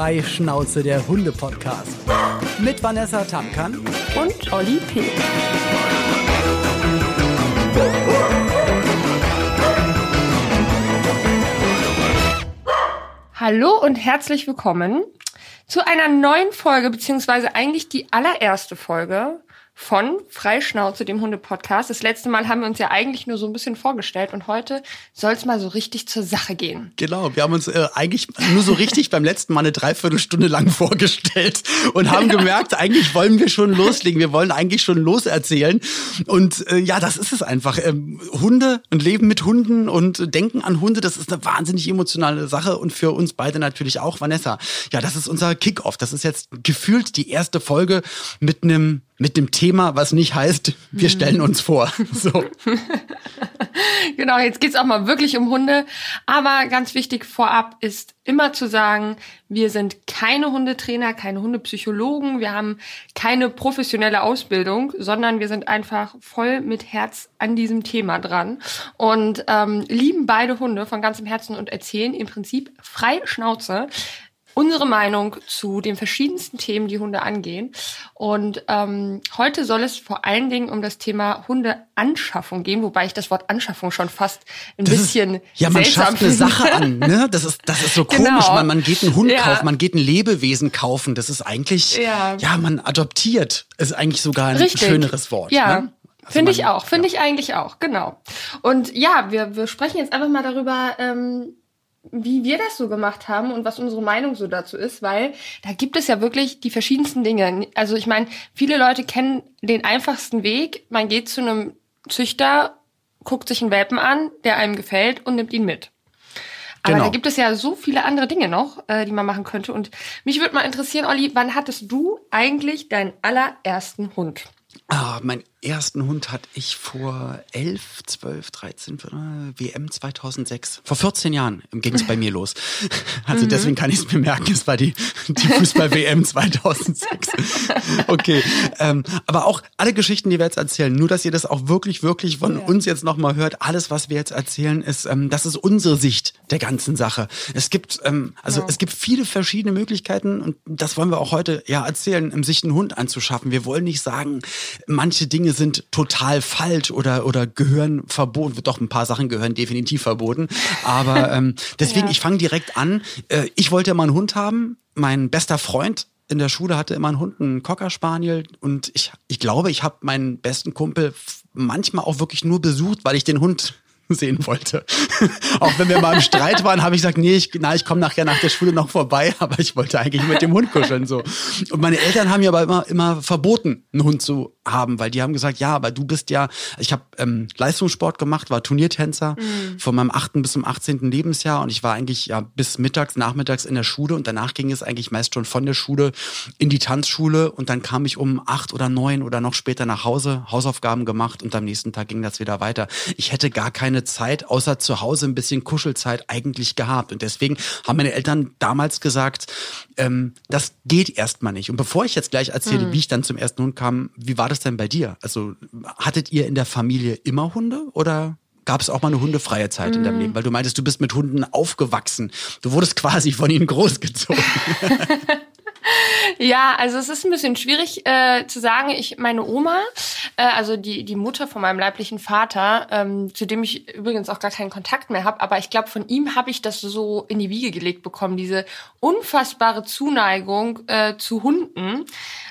Freischnauze, der Hunde-Podcast. Mit Vanessa Tamkan und Olli P. Hallo und herzlich willkommen zu einer neuen Folge, beziehungsweise eigentlich die allererste Folge von Freischnauze, dem Hunde-Podcast. Das letzte Mal haben wir uns ja eigentlich nur so ein bisschen vorgestellt und heute soll es mal so richtig zur Sache gehen. Genau, wir haben uns äh, eigentlich nur so richtig beim letzten Mal eine Dreiviertelstunde lang vorgestellt und haben gemerkt, eigentlich wollen wir schon loslegen, wir wollen eigentlich schon loserzählen. Und äh, ja, das ist es einfach. Ähm, Hunde und Leben mit Hunden und Denken an Hunde, das ist eine wahnsinnig emotionale Sache und für uns beide natürlich auch, Vanessa. Ja, das ist unser Kickoff. Das ist jetzt gefühlt die erste Folge mit einem mit dem Thema, was nicht heißt, wir hm. stellen uns vor. So. genau, jetzt geht's auch mal wirklich um Hunde. Aber ganz wichtig vorab ist immer zu sagen, wir sind keine Hundetrainer, keine Hundepsychologen, wir haben keine professionelle Ausbildung, sondern wir sind einfach voll mit Herz an diesem Thema dran und ähm, lieben beide Hunde von ganzem Herzen und erzählen im Prinzip frei Schnauze unsere Meinung zu den verschiedensten Themen, die Hunde angehen. Und ähm, heute soll es vor allen Dingen um das Thema Hundeanschaffung gehen, wobei ich das Wort Anschaffung schon fast ein das bisschen ist, ja man schafft eine Sache an, ne? Das ist das ist so komisch, genau. man, man geht einen Hund ja. kaufen, man geht ein Lebewesen kaufen. Das ist eigentlich ja, ja man adoptiert. Ist eigentlich sogar ein Richtig. schöneres Wort. Ja. Ne? Also finde ich auch, finde ja. ich eigentlich auch, genau. Und ja, wir, wir sprechen jetzt einfach mal darüber, ähm, wie wir das so gemacht haben und was unsere Meinung so dazu ist, weil da gibt es ja wirklich die verschiedensten Dinge. Also ich meine, viele Leute kennen den einfachsten Weg. Man geht zu einem Züchter, guckt sich einen Welpen an, der einem gefällt und nimmt ihn mit. Aber genau. da gibt es ja so viele andere Dinge noch, äh, die man machen könnte. Und mich würde mal interessieren, Olli, wann hattest du eigentlich deinen allerersten Hund? Ah, mein ersten Hund hatte ich vor 11, 12, 13, WM 2006. Vor 14 Jahren ging es bei mir los. Also mhm. deswegen kann ich es mir merken, es war die, die Fußball-WM 2006. Okay, ähm, aber auch alle Geschichten, die wir jetzt erzählen, nur dass ihr das auch wirklich, wirklich von ja. uns jetzt nochmal hört, alles, was wir jetzt erzählen, ist, ähm, das ist unsere Sicht der ganzen Sache. Es gibt, ähm, also ja. es gibt viele verschiedene Möglichkeiten und das wollen wir auch heute ja erzählen, sich einen Hund anzuschaffen. Wir wollen nicht sagen, manche Dinge Dinge sind total falsch oder, oder gehören verboten. Doch, ein paar Sachen gehören definitiv verboten. Aber ähm, deswegen, ja. ich fange direkt an. Äh, ich wollte immer einen Hund haben. Mein bester Freund in der Schule hatte immer einen Hund, einen Cocker Spaniel. Und ich, ich glaube, ich habe meinen besten Kumpel manchmal auch wirklich nur besucht, weil ich den Hund sehen wollte. auch wenn wir mal im Streit waren, habe ich gesagt, nee, ich, na, ich komme nachher nach der Schule noch vorbei, aber ich wollte eigentlich mit dem Hund kuscheln so. Und meine Eltern haben mir aber immer immer verboten, einen Hund zu haben, weil die haben gesagt, ja, aber du bist ja, ich habe ähm, Leistungssport gemacht, war Turniertänzer mhm. von meinem achten bis zum 18. Lebensjahr und ich war eigentlich ja bis mittags, nachmittags in der Schule und danach ging es eigentlich meist schon von der Schule in die Tanzschule und dann kam ich um acht oder neun oder noch später nach Hause, Hausaufgaben gemacht und am nächsten Tag ging das wieder weiter. Ich hätte gar keine Zeit, außer zu Hause ein bisschen Kuschelzeit eigentlich gehabt und deswegen haben meine Eltern damals gesagt, ähm, das geht erstmal nicht. Und bevor ich jetzt gleich erzähle, mhm. wie ich dann zum ersten Hund kam, wie war das denn bei dir? Also hattet ihr in der Familie immer Hunde oder gab es auch mal eine hundefreie Zeit mm. in deinem mhm. Leben? Weil du meintest, du bist mit Hunden aufgewachsen. Du wurdest quasi von ihnen großgezogen. Ja, also es ist ein bisschen schwierig äh, zu sagen. Ich, meine Oma, äh, also die die Mutter von meinem leiblichen Vater, ähm, zu dem ich übrigens auch gar keinen Kontakt mehr habe, aber ich glaube, von ihm habe ich das so in die Wiege gelegt bekommen, diese unfassbare Zuneigung äh, zu Hunden.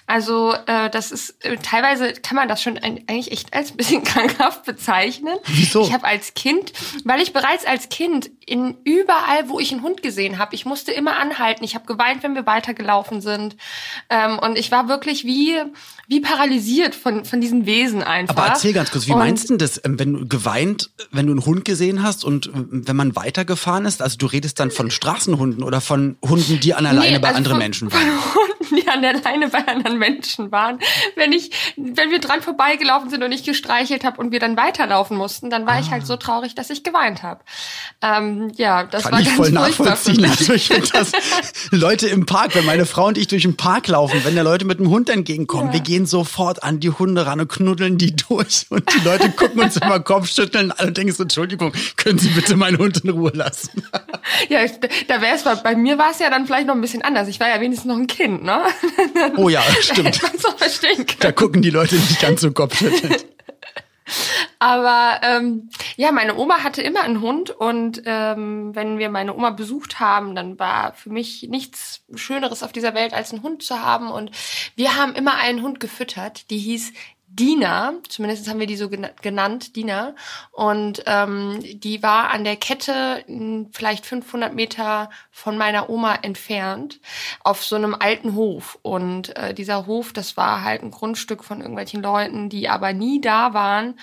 Also äh, das ist äh, teilweise kann man das schon ein, eigentlich echt als bisschen krankhaft bezeichnen. Wieso? Ich habe als Kind, weil ich bereits als Kind in überall, wo ich einen Hund gesehen habe, ich musste immer anhalten. Ich habe geweint, wenn wir weitergelaufen sind. Ähm, und ich war wirklich wie wie paralysiert von von diesen Wesen einfach. Aber erzähl ganz kurz, wie und, meinst du das, ähm, wenn du geweint, wenn du einen Hund gesehen hast und äh, wenn man weitergefahren ist? Also du redest dann von Straßenhunden oder von Hunden, die an der Leine nee, bei also anderen von, Menschen waren? die an der Leine bei anderen Menschen waren. Wenn ich, wenn wir dran vorbeigelaufen sind und ich gestreichelt habe und wir dann weiterlaufen mussten, dann war ah. ich halt so traurig, dass ich geweint habe. Ähm, ja, das Kann war ich ganz voll nachvollziehen. Also ich finde das Leute im Park, wenn meine Frau und ich durch den Park laufen, wenn da Leute mit dem Hund entgegenkommen. Ja. Wir gehen sofort an die Hunde ran und knuddeln die durch. Und die Leute gucken uns immer Kopfschütteln an und denken so, Entschuldigung, können Sie bitte meinen Hund in Ruhe lassen? Ja, da wäre es, bei mir war es ja dann vielleicht noch ein bisschen anders. Ich war ja wenigstens noch ein Kind, ne? Oh ja, stimmt. Da gucken die Leute nicht ganz so kopfschüttelnd. Aber ähm, ja, meine Oma hatte immer einen Hund und ähm, wenn wir meine Oma besucht haben, dann war für mich nichts Schöneres auf dieser Welt, als einen Hund zu haben. Und wir haben immer einen Hund gefüttert, die hieß Dina, zumindest haben wir die so genannt, Dina. Und ähm, die war an der Kette vielleicht 500 Meter von meiner Oma entfernt, auf so einem alten Hof. Und äh, dieser Hof, das war halt ein Grundstück von irgendwelchen Leuten, die aber nie da waren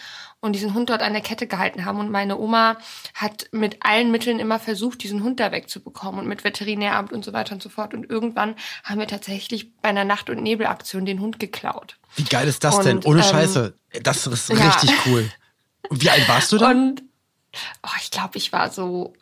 und diesen Hund dort an der Kette gehalten haben. Und meine Oma hat mit allen Mitteln immer versucht, diesen Hund da wegzubekommen und mit Veterinäramt und so weiter und so fort. Und irgendwann haben wir tatsächlich bei einer Nacht- und Nebelaktion den Hund geklaut. Wie geil ist das und, denn? Ohne ähm, Scheiße. Das ist ja. richtig cool. Und wie alt warst du da? Und oh, ich glaube, ich war so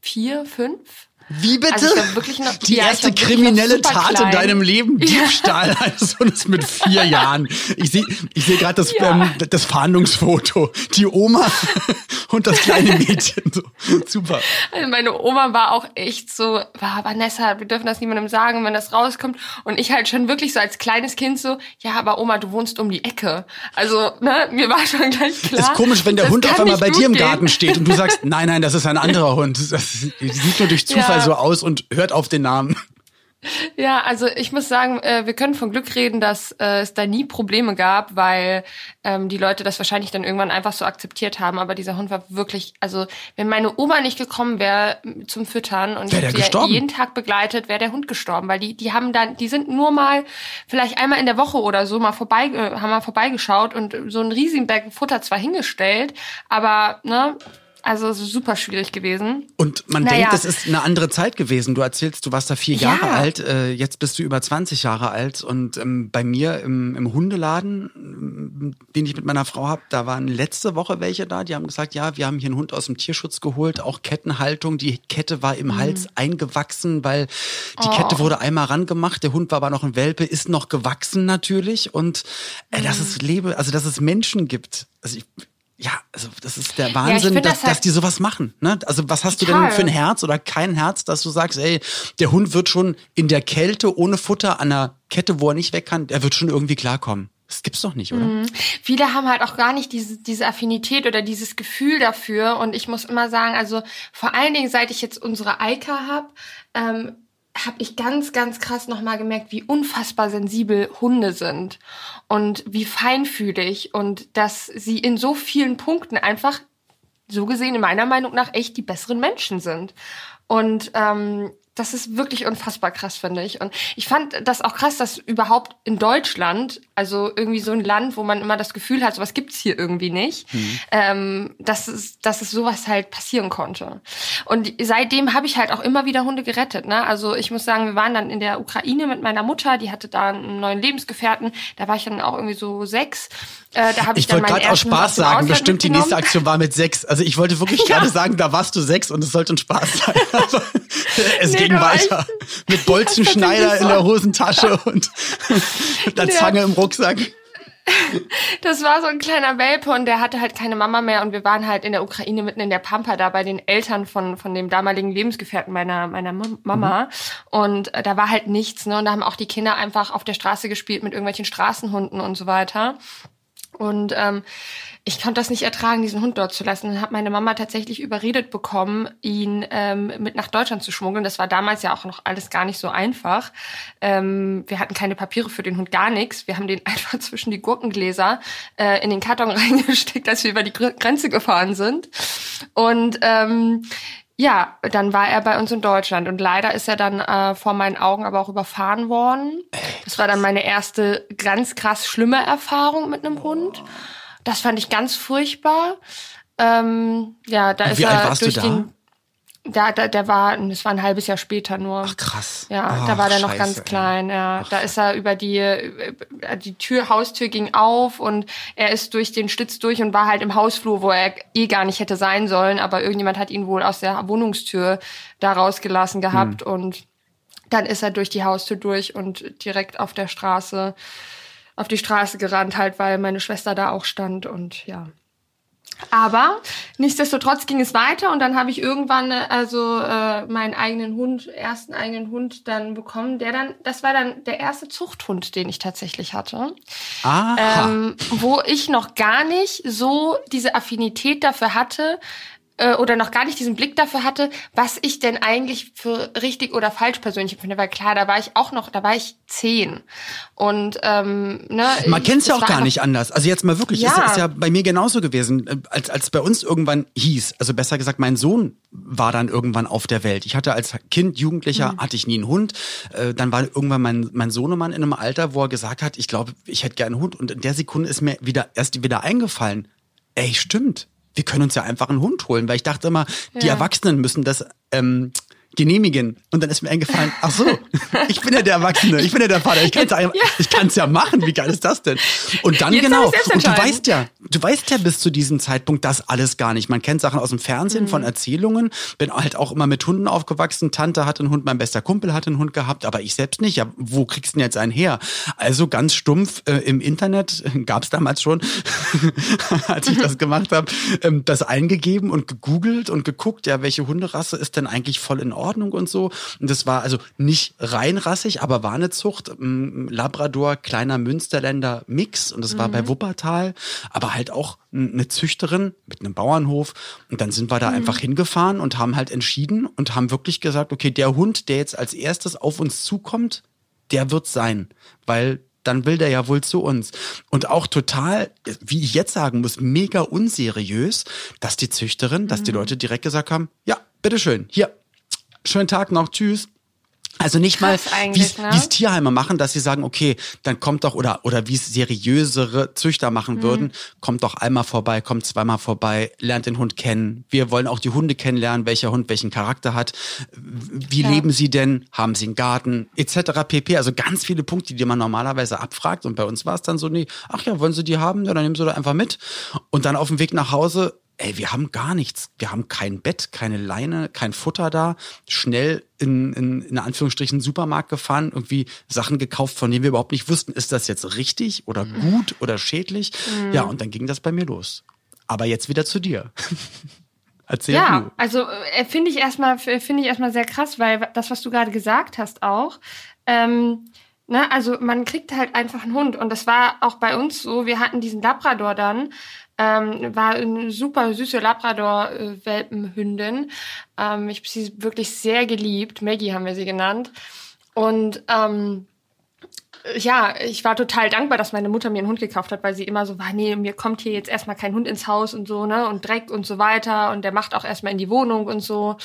vier, fünf. Wie bitte? Also wirklich noch, die ja, erste kriminelle Tat klein. in deinem Leben, Diebstahl ja. eines Hundes mit vier Jahren. Ich sehe ich seh gerade das, ja. ähm, das Fahndungsfoto. Die Oma und das kleine Mädchen. So, super. Also meine Oma war auch echt so, war Vanessa, wir dürfen das niemandem sagen, wenn das rauskommt. Und ich halt schon wirklich so als kleines Kind so, ja, aber Oma, du wohnst um die Ecke. Also, ne, mir war schon gleich klar. Ist komisch, wenn der Hund auf einmal bei dir im Garten steht und du sagst, nein, nein, das ist ein anderer Hund. Das sieht nur durch Zufall so aus und hört auf den Namen. Ja, also ich muss sagen, äh, wir können von Glück reden, dass äh, es da nie Probleme gab, weil ähm, die Leute das wahrscheinlich dann irgendwann einfach so akzeptiert haben. Aber dieser Hund war wirklich, also wenn meine Oma nicht gekommen wäre zum Füttern und wär ich sie jeden Tag begleitet, wäre der Hund gestorben, weil die die haben dann, die sind nur mal vielleicht einmal in der Woche oder so mal vorbei, äh, haben mal vorbeigeschaut und so einen riesigen Berg Futter zwar hingestellt, aber ne also super schwierig gewesen. Und man naja. denkt, das ist eine andere Zeit gewesen. Du erzählst, du warst da vier Jahre ja. alt, äh, jetzt bist du über 20 Jahre alt. Und ähm, bei mir im, im Hundeladen, ähm, den ich mit meiner Frau habe, da waren letzte Woche welche da, die haben gesagt, ja, wir haben hier einen Hund aus dem Tierschutz geholt, auch Kettenhaltung. Die Kette war im mhm. Hals eingewachsen, weil die oh. Kette wurde einmal rangemacht. Der Hund war aber noch ein Welpe, ist noch gewachsen natürlich. Und äh, mhm. dass es Lebe, also dass es Menschen gibt. Also ich, ja, also das ist der Wahnsinn, ja, dass, das halt dass die sowas machen. Ne? Also was hast total. du denn für ein Herz oder kein Herz, dass du sagst, ey, der Hund wird schon in der Kälte ohne Futter an einer Kette, wo er nicht weg kann, der wird schon irgendwie klarkommen. Das gibt's doch nicht, oder? Mhm. Viele haben halt auch gar nicht diese, diese Affinität oder dieses Gefühl dafür. Und ich muss immer sagen, also vor allen Dingen, seit ich jetzt unsere Eika habe, ähm, habe ich ganz, ganz krass nochmal gemerkt, wie unfassbar sensibel Hunde sind und wie feinfühlig und dass sie in so vielen Punkten einfach so gesehen in meiner Meinung nach echt die besseren Menschen sind. Und ähm, das ist wirklich unfassbar krass, finde ich. Und ich fand das auch krass, dass überhaupt in Deutschland, also irgendwie so ein Land, wo man immer das Gefühl hat, sowas gibt's hier irgendwie nicht, mhm. ähm, dass, es, dass es sowas halt passieren konnte. Und seitdem habe ich halt auch immer wieder Hunde gerettet. Ne? Also ich muss sagen, wir waren dann in der Ukraine mit meiner Mutter, die hatte da einen neuen Lebensgefährten. Da war ich dann auch irgendwie so sechs. Äh, da hab ich, ich wollte gerade aus Spaß sagen, bestimmt die nächste Aktion war mit sechs. Also ich wollte wirklich ja. gerade sagen, da warst du sechs und es sollte ein Spaß sein. Aber es nee, ging weiter. Mit Bolzenschneider in der Hosentasche und der Zange im Rucksack. Das war so ein kleiner Welpe und der hatte halt keine Mama mehr und wir waren halt in der Ukraine mitten in der Pampa da bei den Eltern von von dem damaligen Lebensgefährten meiner meiner Mama mhm. und äh, da war halt nichts ne und da haben auch die Kinder einfach auf der Straße gespielt mit irgendwelchen Straßenhunden und so weiter und ähm, ich konnte das nicht ertragen, diesen Hund dort zu lassen. Dann hat meine Mama tatsächlich überredet bekommen, ihn ähm, mit nach Deutschland zu schmuggeln. Das war damals ja auch noch alles gar nicht so einfach. Ähm, wir hatten keine Papiere für den Hund, gar nichts. Wir haben den einfach zwischen die Gurkengläser äh, in den Karton reingesteckt, als wir über die Grenze gefahren sind. Und ähm, ja, dann war er bei uns in Deutschland und leider ist er dann äh, vor meinen Augen aber auch überfahren worden. Das war dann meine erste ganz krass schlimme Erfahrung mit einem Hund. Das fand ich ganz furchtbar. Ähm, ja, da und ist wie er durch den da, da, der war, das war ein halbes Jahr später nur. Ach krass. Ja, Ach, da war der noch ganz klein. Ja, Ach. da ist er über die, äh, die Tür, Haustür ging auf und er ist durch den Schlitz durch und war halt im Hausflur, wo er eh gar nicht hätte sein sollen. Aber irgendjemand hat ihn wohl aus der Wohnungstür da rausgelassen gehabt hm. und dann ist er durch die Haustür durch und direkt auf der Straße, auf die Straße gerannt, halt, weil meine Schwester da auch stand und ja. Aber nichtsdestotrotz ging es weiter und dann habe ich irgendwann also äh, meinen eigenen Hund, ersten eigenen Hund dann bekommen, der dann, das war dann der erste Zuchthund, den ich tatsächlich hatte. Aha. Ähm, wo ich noch gar nicht so diese Affinität dafür hatte, äh, oder noch gar nicht diesen Blick dafür hatte, was ich denn eigentlich für richtig oder falsch persönlich finde. Weil klar, da war ich auch noch, da war ich zehn. Und ähm, ne, man kennt es ja auch gar nicht anders. Also jetzt mal wirklich, Ja. ist, ist ja bei mir genauso gewesen, äh, als als bei uns irgendwann hieß, also besser gesagt, mein Sohn war dann irgendwann auf der Welt. Ich hatte als Kind, Jugendlicher, hatte ich nie einen Hund. Äh, dann war irgendwann mein mein Sohnemann in einem Alter, wo er gesagt hat, ich glaube, ich hätte gerne einen Hund. Und in der Sekunde ist mir wieder erst wieder eingefallen, ey, stimmt. Wir können uns ja einfach einen Hund holen, weil ich dachte immer, die Ja. Erwachsenen müssen das ähm, genehmigen. Und dann ist mir eingefallen, ach so, ich bin ja der Erwachsene, ich bin ja der Vater, ich kann es ja, ich kann's ja machen, wie geil ist das denn? Und dann Jetzt genau, und du weißt ja, du weißt ja bis zu diesem Zeitpunkt das alles gar nicht. Man kennt Sachen aus dem Fernsehen, Mhm. von Erzählungen, bin halt auch immer mit Hunden aufgewachsen, Tante hatte einen Hund, mein bester Kumpel hatte einen Hund gehabt, aber ich selbst nicht. Ja, wo kriegst du denn jetzt einen her? Also ganz stumpf äh, im Internet, gab's damals schon, als ich das gemacht habe, ähm, das eingegeben und gegoogelt und geguckt, ja, welche Hunderasse ist denn eigentlich voll in Ordnung und so. Und das war also nicht reinrassig, aber war eine Zucht. ähm, Labrador, kleiner Münsterländer Mix. Und das war bei Wuppertal, aber halt auch eine Züchterin mit einem Bauernhof. Und dann sind wir da einfach hingefahren und haben halt entschieden und haben wirklich gesagt, okay, der Hund, der jetzt als erstes auf uns zukommt, der wird sein, weil dann will der ja wohl zu uns. Und auch total, wie ich jetzt sagen muss, mega unseriös, dass die Züchterin, dass die Leute direkt gesagt haben, ja, bitteschön, hier, schönen Tag noch, tschüss. Also nicht Krass mal, wie ne? es Tierheime machen, dass sie sagen, okay, dann kommt doch, oder, oder wie es seriösere Züchter machen Mhm. würden, kommt doch einmal vorbei, kommt zweimal vorbei, lernt den Hund kennen. Wir wollen auch die Hunde kennenlernen, welcher Hund welchen Charakter hat. Wie Ja. leben sie denn? Haben sie einen Garten? Etc. pp. Also ganz viele Punkte, die man normalerweise abfragt. Und bei uns war es dann so, nee, ach ja, wollen sie die haben? Ja, dann nehmen sie doch einfach mit. Und dann auf dem Weg nach Hause, ey, wir haben gar nichts. Wir haben kein Bett, keine Leine, kein Futter da. Schnell in, in, in Anführungsstrichen Supermarkt gefahren, irgendwie Sachen gekauft, von denen wir überhaupt nicht wussten, ist das jetzt richtig oder gut oder schädlich? Ja, und dann ging das bei mir los. Aber jetzt wieder zu dir. Erzähl Ja, du. also äh, finde ich erstmal finde ich erstmal sehr krass, weil das, was du gerade gesagt hast, auch. Ähm, ne, also man kriegt halt einfach einen Hund und das war auch bei uns so. Wir hatten diesen Labrador dann, ähm, war eine super süße Labrador-Welpenhündin. Ähm, ich habe sie wirklich sehr geliebt. Maggie haben wir sie genannt und ähm, ja, ich war total dankbar, dass meine Mutter mir einen Hund gekauft hat, weil sie immer so war, nee, mir kommt hier jetzt erstmal kein Hund ins Haus und so, ne, und Dreck und so weiter und der macht auch erstmal in die Wohnung und so.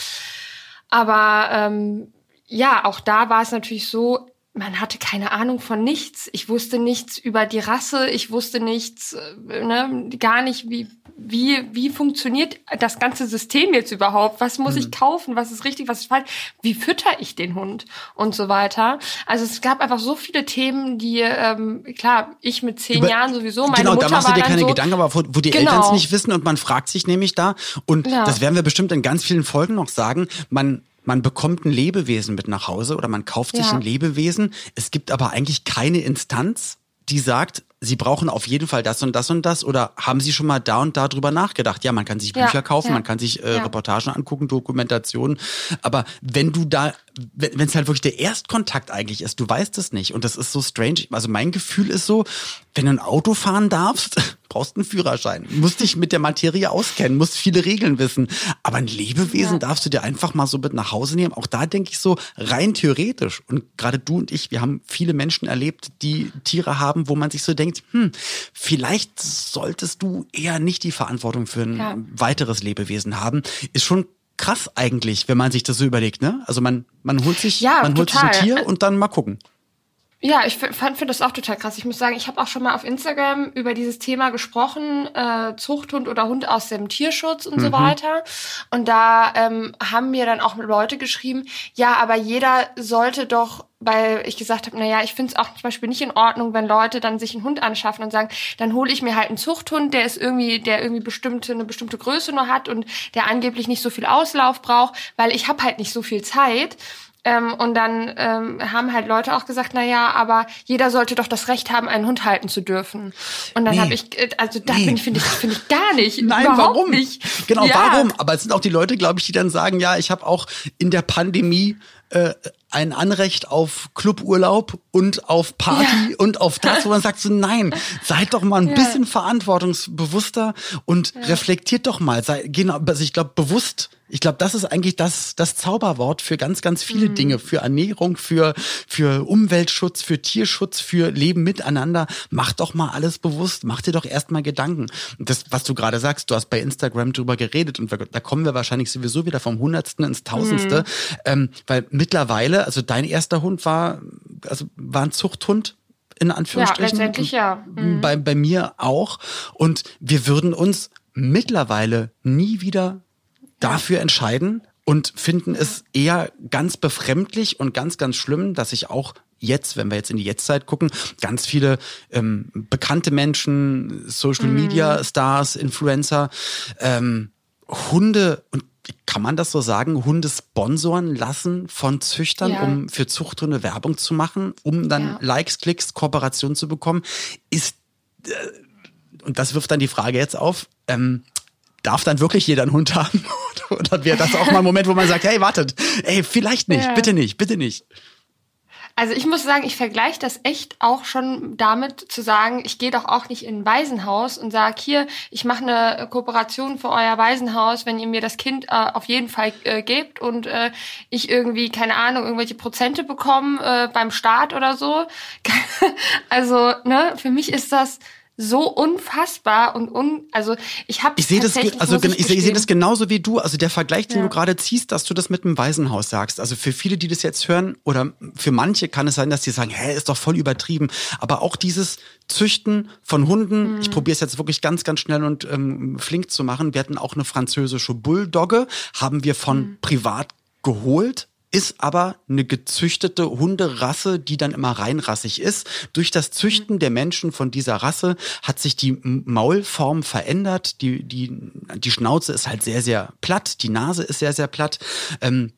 Aber ähm, ja, auch da war es natürlich so, man hatte keine Ahnung von nichts. Ich wusste nichts über die Rasse, ich wusste nichts, äh, ne, gar nicht, wie, wie, wie funktioniert das ganze System jetzt überhaupt? Was muss ich kaufen? Was ist richtig, was ist falsch? Wie fütter ich den Hund? Und so weiter. Also es gab einfach so viele Themen, die, ähm, klar, ich mit zehn Über- Jahren sowieso, meine genau, Mutter da machst du war dir keine so, Gedanken, aber wo, wo die Genau. Eltern es nicht wissen und man fragt sich nämlich da, und Ja. das werden wir bestimmt in ganz vielen Folgen noch sagen, man man bekommt ein Lebewesen mit nach Hause oder man kauft sich Ja. ein Lebewesen. Es gibt aber eigentlich keine Instanz, die sagt, sie brauchen auf jeden Fall das und das und das oder haben sie schon mal da und da drüber nachgedacht? Ja, man kann sich Ja, Bücher kaufen, ja. man kann sich äh, Ja. Reportagen angucken, Dokumentationen, aber wenn du da, wenn es halt wirklich der Erstkontakt eigentlich ist, du weißt es nicht und das ist so strange. Also mein Gefühl ist so, wenn du ein Auto fahren darfst, brauchst einen Führerschein, musst dich mit der Materie auskennen, musst viele Regeln wissen, aber ein Lebewesen Ja. darfst du dir einfach mal so mit nach Hause nehmen. Auch da denke ich so rein theoretisch und gerade du und ich, wir haben viele Menschen erlebt, die Tiere haben, wo man sich so denkt, hm, vielleicht solltest du eher nicht die Verantwortung für ein Ja. weiteres Lebewesen haben. Ist schon krass eigentlich, wenn man sich das so überlegt, ne? Also man man holt sich Ja, man holt sich ein total. Tier und dann mal gucken. Ja, ich finde find das auch total krass. Ich muss sagen, ich habe auch schon mal auf Instagram über dieses Thema gesprochen, äh, Zuchthund oder Hund aus dem Tierschutz und so weiter. Und da ähm, haben mir dann auch Leute geschrieben, ja, aber jeder sollte doch, weil ich gesagt habe, naja, ich finde es auch zum Beispiel nicht in Ordnung, wenn Leute dann sich einen Hund anschaffen und sagen, dann hole ich mir halt einen Zuchthund, der ist irgendwie, der irgendwie bestimmte, eine bestimmte Größe nur hat und der angeblich nicht so viel Auslauf braucht, weil ich habe halt nicht so viel Zeit Ähm, und dann ähm, haben halt Leute auch gesagt, na ja, aber jeder sollte doch das Recht haben, einen Hund halten zu dürfen. Und dann nee. habe ich, äh, also da nee. bin ich, finde ich, finde ich gar nicht. Nein, warum? Nicht. Genau, ja. warum? Aber es sind auch die Leute, glaube ich, die dann sagen, ja, ich habe auch in der Pandemie äh, ein Anrecht auf Cluburlaub und auf Party ja. und auf das, wo man sagt so, nein, seid doch mal ein ja. bisschen verantwortungsbewusster und reflektiert doch mal. Sei, genau, also ich glaube, bewusst ich glaube, das ist eigentlich das, das Zauberwort für ganz, ganz viele mhm. Dinge. Für Ernährung, für, für Umweltschutz, für Tierschutz, für Leben miteinander. Mach doch mal alles bewusst. Mach dir doch erstmal Gedanken. das, was du gerade sagst, du hast bei Instagram drüber geredet und da kommen wir wahrscheinlich sowieso wieder vom Hundertsten ins Tausendste. Mhm. Ähm, weil mittlerweile, also dein erster Hund war, also war ein Zuchthund in Anführungsstrichen. Ja, letztendlich ja. Mhm. Bei, bei mir auch. Und wir würden uns mittlerweile nie wieder dafür entscheiden und finden es eher ganz befremdlich und ganz, ganz schlimm, dass ich auch jetzt, wenn wir jetzt in die Jetztzeit gucken, ganz viele ähm, bekannte Menschen, Social Media Stars, Influencer, ähm, Hunde und kann man das so sagen, Hunde sponsoren lassen von Züchtern, ja. um für Zuchthunde Werbung zu machen, um dann ja. Likes, Klicks, Kooperation zu bekommen, ist äh, und das wirft dann die Frage jetzt auf, ähm, darf dann wirklich jeder einen Hund haben? Oder wäre das auch mal ein Moment, wo man sagt, hey, wartet, ey, vielleicht nicht, ja. bitte nicht, bitte nicht. Also ich muss sagen, ich vergleiche das echt auch schon damit zu sagen, ich gehe doch auch nicht in ein Waisenhaus und sage, hier, ich mache eine Kooperation für euer Waisenhaus, wenn ihr mir das Kind äh, auf jeden Fall äh, gebt und äh, ich irgendwie, keine Ahnung, irgendwelche Prozente bekomme äh, beim Staat oder so. also, ne, für mich ist das so unfassbar und un also ich habe ich sehe das also ich, ich, sehe das genauso wie du also der Vergleich den ja. du gerade ziehst dass du das mit dem Waisenhaus sagst also für viele die das jetzt hören oder für manche kann es sein dass die sagen hä ist doch voll übertrieben aber auch dieses Züchten von Hunden mhm. ich probiere es jetzt wirklich ganz ganz schnell und ähm, flink zu machen wir hatten auch eine französische Bulldogge haben wir von mhm. privat geholt ist aber eine gezüchtete Hunderasse, die dann immer reinrassig ist. Durch das Züchten der Menschen von dieser Rasse hat sich die Maulform verändert. Die, die, die Schnauze ist halt sehr, sehr platt. Die Nase ist sehr, sehr platt. Ähm,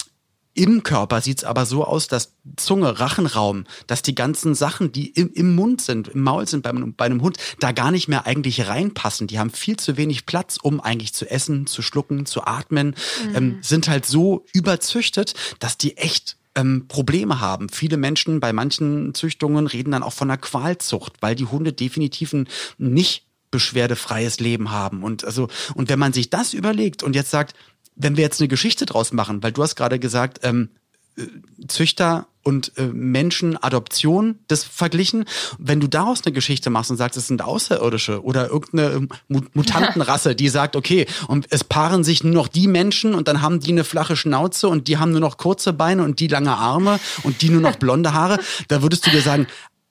im Körper sieht's aber so aus, dass Zunge, Rachenraum, dass die ganzen Sachen, die im, im Mund sind, im Maul sind bei, bei einem Hund, da gar nicht mehr eigentlich reinpassen. Die haben viel zu wenig Platz, um eigentlich zu essen, zu schlucken, zu atmen, mhm. ähm, sind halt so überzüchtet, dass die echt ähm, Probleme haben. Viele Menschen bei manchen Züchtungen reden dann auch von einer Qualzucht, weil die Hunde definitiv ein nicht beschwerdefreies Leben haben. Und also, und wenn man sich das überlegt und jetzt sagt, wenn wir jetzt eine Geschichte draus machen, weil du hast gerade gesagt, ähm, äh, Züchter und äh, Menschen Adoption das verglichen. Wenn du daraus eine Geschichte machst und sagst, es sind Außerirdische oder irgendeine Mutantenrasse, die sagt, okay, und es paaren sich nur noch die Menschen und dann haben die eine flache Schnauze und die haben nur noch kurze Beine und die lange Arme und die nur noch blonde Haare, da würdest du dir sagen,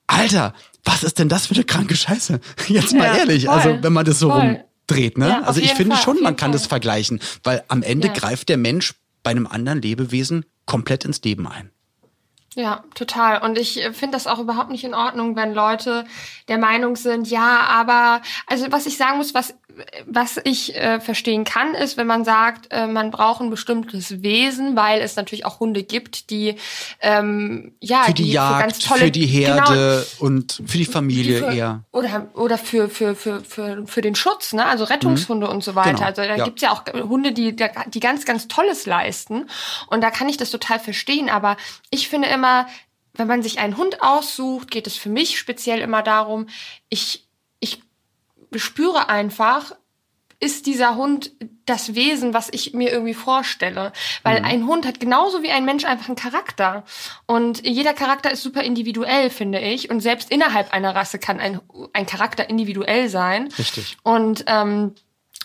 Alter, was ist denn das für eine kranke Scheiße? Jetzt mal ja, ehrlich, voll, also wenn man das so voll. rum dreht. Ne? Ja, also ich finde Fall, schon, man kann Fall. das vergleichen, weil am Ende ja. greift der Mensch bei einem anderen Lebewesen komplett ins Leben ein. Ja, total. Und ich äh, finde das auch überhaupt nicht in Ordnung, wenn Leute der Meinung sind, ja, aber, also was ich sagen muss, was was ich äh, verstehen kann, ist, wenn man sagt, äh, man braucht ein bestimmtes Wesen, weil es natürlich auch Hunde gibt, die ähm, ja für die, die Jagd, für, ganz tolle, für die Herde genau, und für die Familie für, eher oder oder für für für für für den Schutz, ne? Also Rettungshunde mhm. und so weiter. Genau. Also da ja. gibt's ja auch Hunde, die die ganz ganz Tolles leisten und da kann ich das total verstehen. Aber ich finde immer, wenn man sich einen Hund aussucht, geht es für mich speziell immer darum, ich spüre einfach, ist dieser Hund das Wesen, was ich mir irgendwie vorstelle. Weil mhm. ein Hund hat genauso wie ein Mensch einfach einen Charakter. Und jeder Charakter ist super individuell, finde ich. Und selbst innerhalb einer Rasse kann ein, ein Charakter individuell sein. Richtig. Und ähm,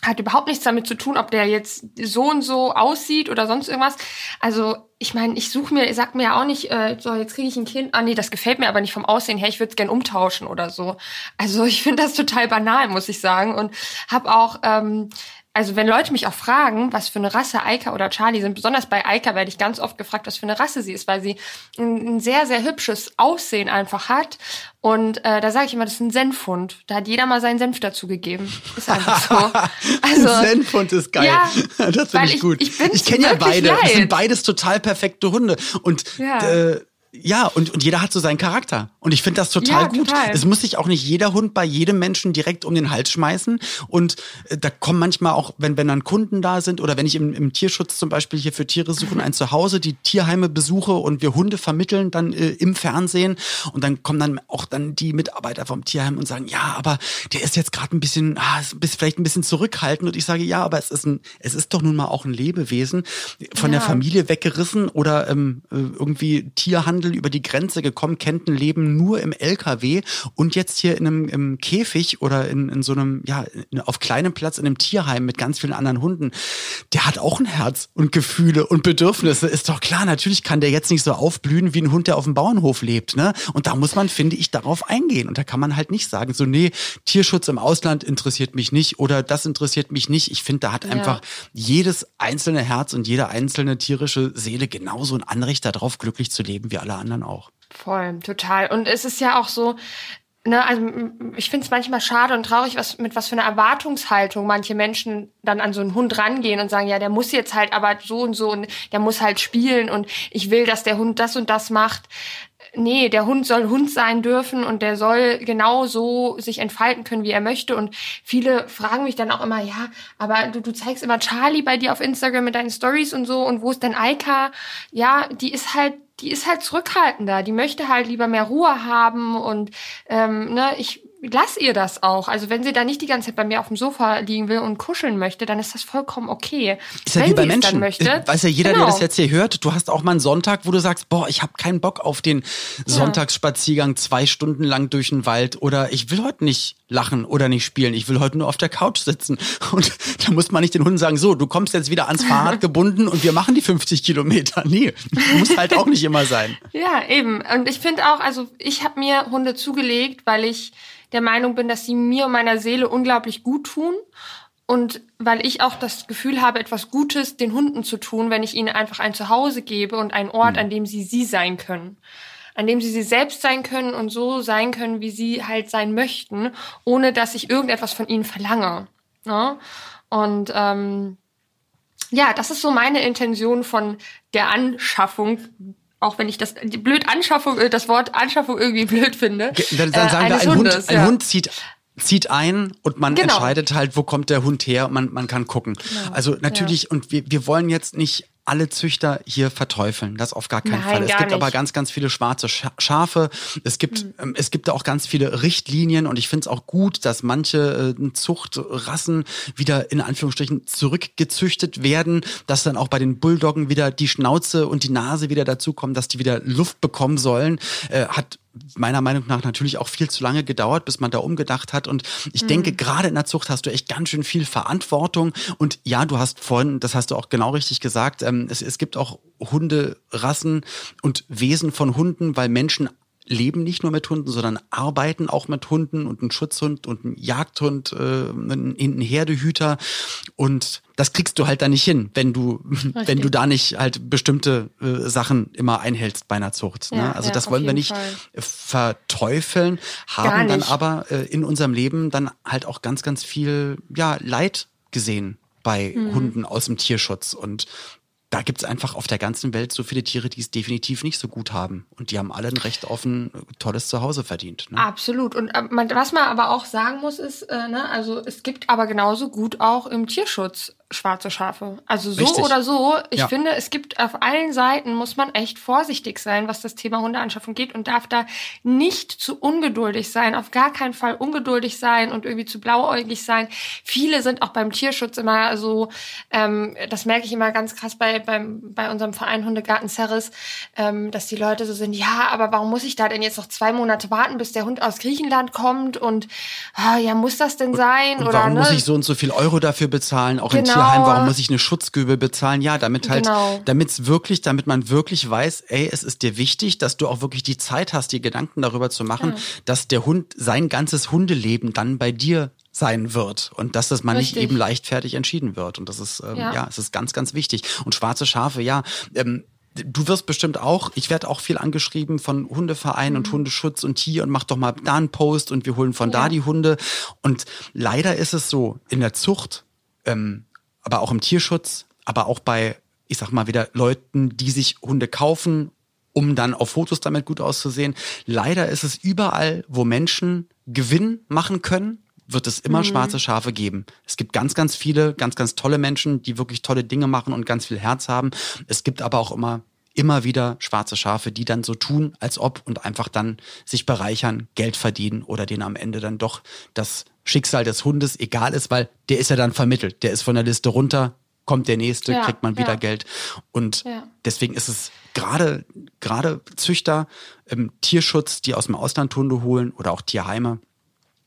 hat überhaupt nichts damit zu tun, ob der jetzt so und so aussieht oder sonst irgendwas. Also ich meine, ich suche mir, sag mir ja auch nicht, äh, so jetzt kriege ich ein Kind, ah nee, das gefällt mir aber nicht vom Aussehen her, ich würde es gern umtauschen oder so. Also ich finde das total banal, muss ich sagen. Und habe auch ähm, also wenn Leute mich auch fragen, was für eine Rasse Eika oder Charlie sind, besonders bei Eika werde ich ganz oft gefragt, was für eine Rasse sie ist, weil sie ein, ein sehr, sehr hübsches Aussehen einfach hat. Und äh, da sage ich immer, das ist ein Senfhund. Da hat jeder mal seinen Senf dazu gegeben. Ist einfach so. Also, Senfhund ist geil. Ja, das finde ich gut. Ich, ich, ich kenne ja beide. Leid. Das sind beides total perfekte Hunde. Und ja. äh, ja, und, und jeder hat so seinen Charakter. Und ich finde das total ja, gut. Total. Es muss sich auch nicht jeder Hund bei jedem Menschen direkt um den Hals schmeißen. Und äh, da kommen manchmal auch, wenn, wenn dann Kunden da sind oder wenn ich im, im Tierschutz zum Beispiel hier für Tiere suchen, ein Zuhause, die Tierheime besuche und wir Hunde vermitteln dann äh, im Fernsehen. Und dann kommen dann auch dann die Mitarbeiter vom Tierheim und sagen, ja, aber der ist jetzt gerade ein bisschen, ah, ist vielleicht ein bisschen zurückhaltend. Und ich sage, ja, aber es ist ein, es ist doch nun mal auch ein Lebewesen, von ja. der Familie weggerissen oder ähm, äh, irgendwie Tierhandel Handel über die Grenze gekommen, kennt ein Leben nur im LKW und jetzt hier in einem im Käfig oder in, in so einem, ja, auf kleinem Platz in einem Tierheim mit ganz vielen anderen Hunden. Der hat auch ein Herz und Gefühle und Bedürfnisse. Ist doch klar, natürlich kann der jetzt nicht so aufblühen wie ein Hund, der auf dem Bauernhof lebt, ne? Und da muss man, finde ich, darauf eingehen. Und da kann man halt nicht sagen, so, nee, Tierschutz im Ausland interessiert mich nicht oder das interessiert mich nicht. Ich finde, da hat einfach jedes einzelne Herz und jede einzelne tierische Seele genauso ein Anrecht darauf, glücklich zu leben wie alle alle anderen auch. Voll, total. Und es ist ja auch so, ne, also ich finde es manchmal schade und traurig, was mit was für einer Erwartungshaltung manche Menschen dann an so einen Hund rangehen und sagen, ja, der muss jetzt halt aber so und so und der muss halt spielen und ich will, dass der Hund das und das macht. Nee, der Hund soll Hund sein dürfen und der soll genau so sich entfalten können, wie er möchte. Und viele fragen mich dann auch immer, ja, aber du, du zeigst immer Charlie bei dir auf Instagram mit deinen Stories und so und wo ist denn Eika? Ja, die ist halt die ist halt zurückhaltender, die möchte halt lieber mehr Ruhe haben und ähm, ne, ich lass ihr das auch. Also wenn sie da nicht die ganze Zeit bei mir auf dem Sofa liegen will und kuscheln möchte, dann ist das vollkommen okay. Ist ja wenn wie bei Menschen. Möchte, Weiß ja jeder, genau. der das jetzt hier hört, du hast auch mal einen Sonntag, wo du sagst, boah, ich habe keinen Bock auf den Sonntagsspaziergang zwei Stunden lang durch den Wald oder ich will heute nicht lachen oder nicht spielen, ich will heute nur auf der Couch sitzen. Und da muss man nicht den Hunden sagen, so, du kommst jetzt wieder ans Fahrrad gebunden und wir machen die 50 Kilometer. Nee, muss halt auch nicht immer sein. Ja, eben. Und ich finde auch, also ich habe mir Hunde zugelegt, weil ich der Meinung bin, dass sie mir und meiner Seele unglaublich gut tun. Und weil ich auch das Gefühl habe, etwas Gutes den Hunden zu tun, wenn ich ihnen einfach ein Zuhause gebe und einen Ort, hm. an dem sie sie sein können. An dem sie sie selbst sein können und so sein können, wie sie halt sein möchten, ohne dass ich irgendetwas von ihnen verlange. Ne? Und ähm, ja, das ist so meine Intention von der Anschaffung auch wenn ich das blöd Anschaffung, äh, das Wort Anschaffung irgendwie blöd finde. Dann, dann sagen äh, wir, ein, Hundes, Hund, ein ja. Hund zieht zieht ein und man genau. entscheidet halt, wo kommt der Hund her, man, man kann gucken. Genau. Also natürlich, ja. und wir, wir wollen jetzt nicht alle Züchter hier verteufeln. Das auf gar keinen Nein, Fall. Es gibt nicht. aber ganz, ganz viele schwarze Schafe. Es gibt, mhm. es gibt auch ganz viele Richtlinien und ich finde es auch gut, dass manche äh, Zuchtrassen wieder in Anführungsstrichen zurückgezüchtet werden, dass dann auch bei den Bulldoggen wieder die Schnauze und die Nase wieder dazukommen, dass die wieder Luft bekommen sollen. Äh, hat meiner Meinung nach natürlich auch viel zu lange gedauert, bis man da umgedacht hat. Und ich mhm. denke, gerade in der Zucht hast du echt ganz schön viel Verantwortung. Und ja, du hast vorhin, das hast du auch genau richtig gesagt, ähm, es, es gibt auch Hunderassen und Wesen von Hunden, weil Menschen leben nicht nur mit Hunden, sondern arbeiten auch mit Hunden und ein Schutzhund und ein Jagdhund, äh, ein, Herdehüter und das kriegst du halt da nicht hin, wenn du Richtig. wenn du da nicht halt bestimmte äh, Sachen immer einhältst bei einer Zucht. Ne? Ja, ne? Also ja, das wollen wir nicht Fall. verteufeln, haben dann aber äh, in unserem Leben dann halt auch ganz ganz viel ja Leid gesehen bei mhm. Hunden aus dem Tierschutz und da gibt es einfach auf der ganzen Welt so viele Tiere, die es definitiv nicht so gut haben. Und die haben alle ein Recht äh, tolles Zuhause verdient. Ne? Absolut. Und äh, was man aber auch sagen muss, ist, äh, ne, also es gibt aber genauso gut auch im Tierschutz schwarze Schafe. Also so Richtig. oder so. Ich ja. finde, es gibt auf allen Seiten muss man echt vorsichtig sein, was das Thema Hundeanschaffung geht und darf da nicht zu ungeduldig sein, auf gar keinen Fall ungeduldig sein und irgendwie zu blauäugig sein. Viele sind auch beim Tierschutz immer so, ähm, das merke ich immer ganz krass bei, beim, bei unserem Verein Hundegarten Ceres, ähm, dass die Leute so sind, ja, aber warum muss ich da denn jetzt noch zwei Monate warten, bis der Hund aus Griechenland kommt und ah, ja, muss das denn sein? Und oder warum ne? muss ich so und so viel Euro dafür bezahlen, auch genau. in Tierheim, warum muss ich eine Schutzgebühr bezahlen? Ja, damit halt, genau. damit es wirklich, damit man wirklich weiß, ey, es ist dir wichtig, dass du auch wirklich die Zeit hast, dir Gedanken darüber zu machen, ja. dass der Hund sein ganzes Hundeleben dann bei dir sein wird und dass das man Richtig. nicht eben leichtfertig entschieden wird. Und das ist, ähm, ja. Ja. es ist ganz, ganz wichtig. Und schwarze Schafe, ja, ähm, Du wirst bestimmt auch, ich werde auch viel angeschrieben von Hundevereinen und Hundeschutz und Tier und mach doch mal da einen Post und wir holen von da Ja. die Hunde. Und leider ist es so, in der Zucht, ähm, aber auch im Tierschutz, aber auch bei, ich sag mal wieder, Leuten, die sich Hunde kaufen, um dann auf Fotos damit gut auszusehen. Leider ist es überall, wo Menschen Gewinn machen können, wird es immer schwarze Schafe geben. Es gibt ganz, ganz viele, ganz, ganz tolle Menschen, die wirklich tolle Dinge machen und ganz viel Herz haben. Es gibt aber auch immer, immer wieder schwarze Schafe, die dann so tun, als ob und einfach dann sich bereichern, Geld verdienen oder denen am Ende dann doch das Schicksal des Hundes egal ist, weil der ist ja dann vermittelt. Der ist von der Liste runter, kommt der nächste, Ja, kriegt man wieder ja. Geld. Und Ja. deswegen ist es gerade, gerade Züchter, ähm, Tierschutz, die aus dem Ausland Hunde holen oder auch Tierheime,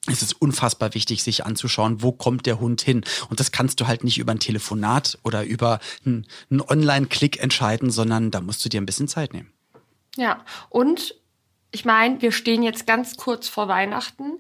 es ist unfassbar wichtig, sich anzuschauen, wo kommt der Hund hin. Und das kannst du halt nicht über ein Telefonat oder über einen, Online-Klick entscheiden, sondern da musst du dir ein bisschen Zeit nehmen. Ja, und ich meine, wir stehen jetzt ganz kurz vor Weihnachten.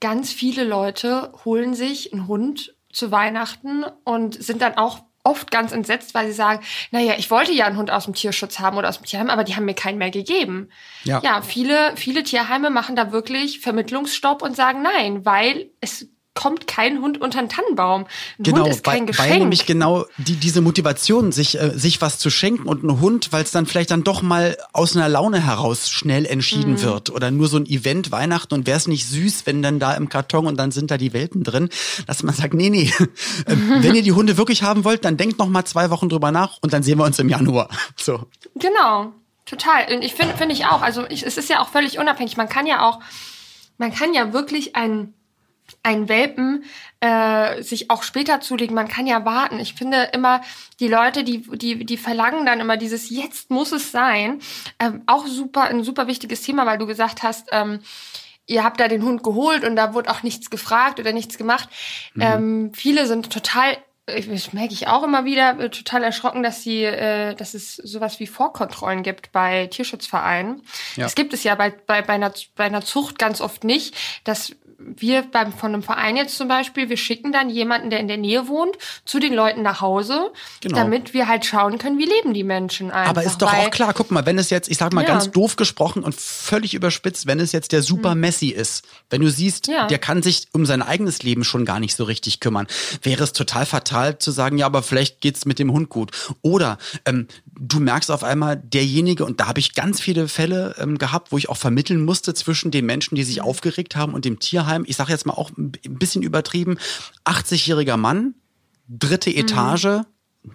Ganz viele Leute holen sich einen Hund zu Weihnachten und sind dann auch oft ganz entsetzt, weil sie sagen, naja, ich wollte ja einen Hund aus dem Tierschutz haben oder aus dem Tierheim, aber die haben mir keinen mehr gegeben. Ja. ja viele, viele Tierheime machen da wirklich Vermittlungsstopp und sagen nein, weil es kommt kein Hund unter den Tannenbaum. Ein Genau, Hund ist kein weil, Geschenk. weil nämlich genau die, diese Motivation, sich, äh, sich was zu schenken und ein Hund, weil es dann vielleicht dann doch mal aus einer Laune heraus schnell entschieden Mhm. wird oder nur so ein Event Weihnachten und wäre es nicht süß, wenn dann da im Karton und dann sind da die Welpen drin, dass man sagt, nee, nee, ähm, wenn ihr die Hunde wirklich haben wollt, dann denkt noch mal zwei Wochen drüber nach und dann sehen wir uns im Januar. So. Genau, total. Und ich finde, finde ich auch. Also ich, es ist ja auch völlig unabhängig. Man kann ja auch, man kann ja wirklich einen einen Welpen äh, sich auch später zulegen. Man kann ja warten. Ich finde immer die Leute, die die die verlangen dann immer dieses jetzt muss es sein. Ähm, auch super ein super wichtiges Thema, weil du gesagt hast. Ähm, Ihr habt da den Hund geholt und da wurde auch nichts gefragt oder nichts gemacht. Ähm, viele sind total das merke ich auch immer wieder äh, total erschrocken, dass sie, äh, dass es sowas wie Vorkontrollen gibt bei Tierschutzvereinen. Ja. Das gibt es ja bei, bei, bei, einer, bei einer Zucht ganz oft nicht, dass wir beim, von einem Verein jetzt zum Beispiel, wir schicken dann jemanden, der in der Nähe wohnt, zu den Leuten nach Hause, Genau. damit wir halt schauen können, wie leben die Menschen einfach. Aber ist doch auch klar, guck mal, wenn es jetzt, ich sag mal Ja. ganz doof gesprochen und völlig überspitzt, wenn es jetzt der Super Messi ist, wenn du siehst, Ja. der kann sich um sein eigenes Leben schon gar nicht so richtig kümmern, wäre es total fatal zu sagen, ja, aber vielleicht geht's mit dem Hund gut. Oder ähm, du merkst auf einmal derjenige, und da habe ich ganz viele Fälle ähm, gehabt, wo ich auch vermitteln musste zwischen den Menschen, die sich aufgeregt haben und dem Tierheim. Ich sage jetzt mal auch ein bisschen übertrieben, 80-jähriger Mann, dritte Etage,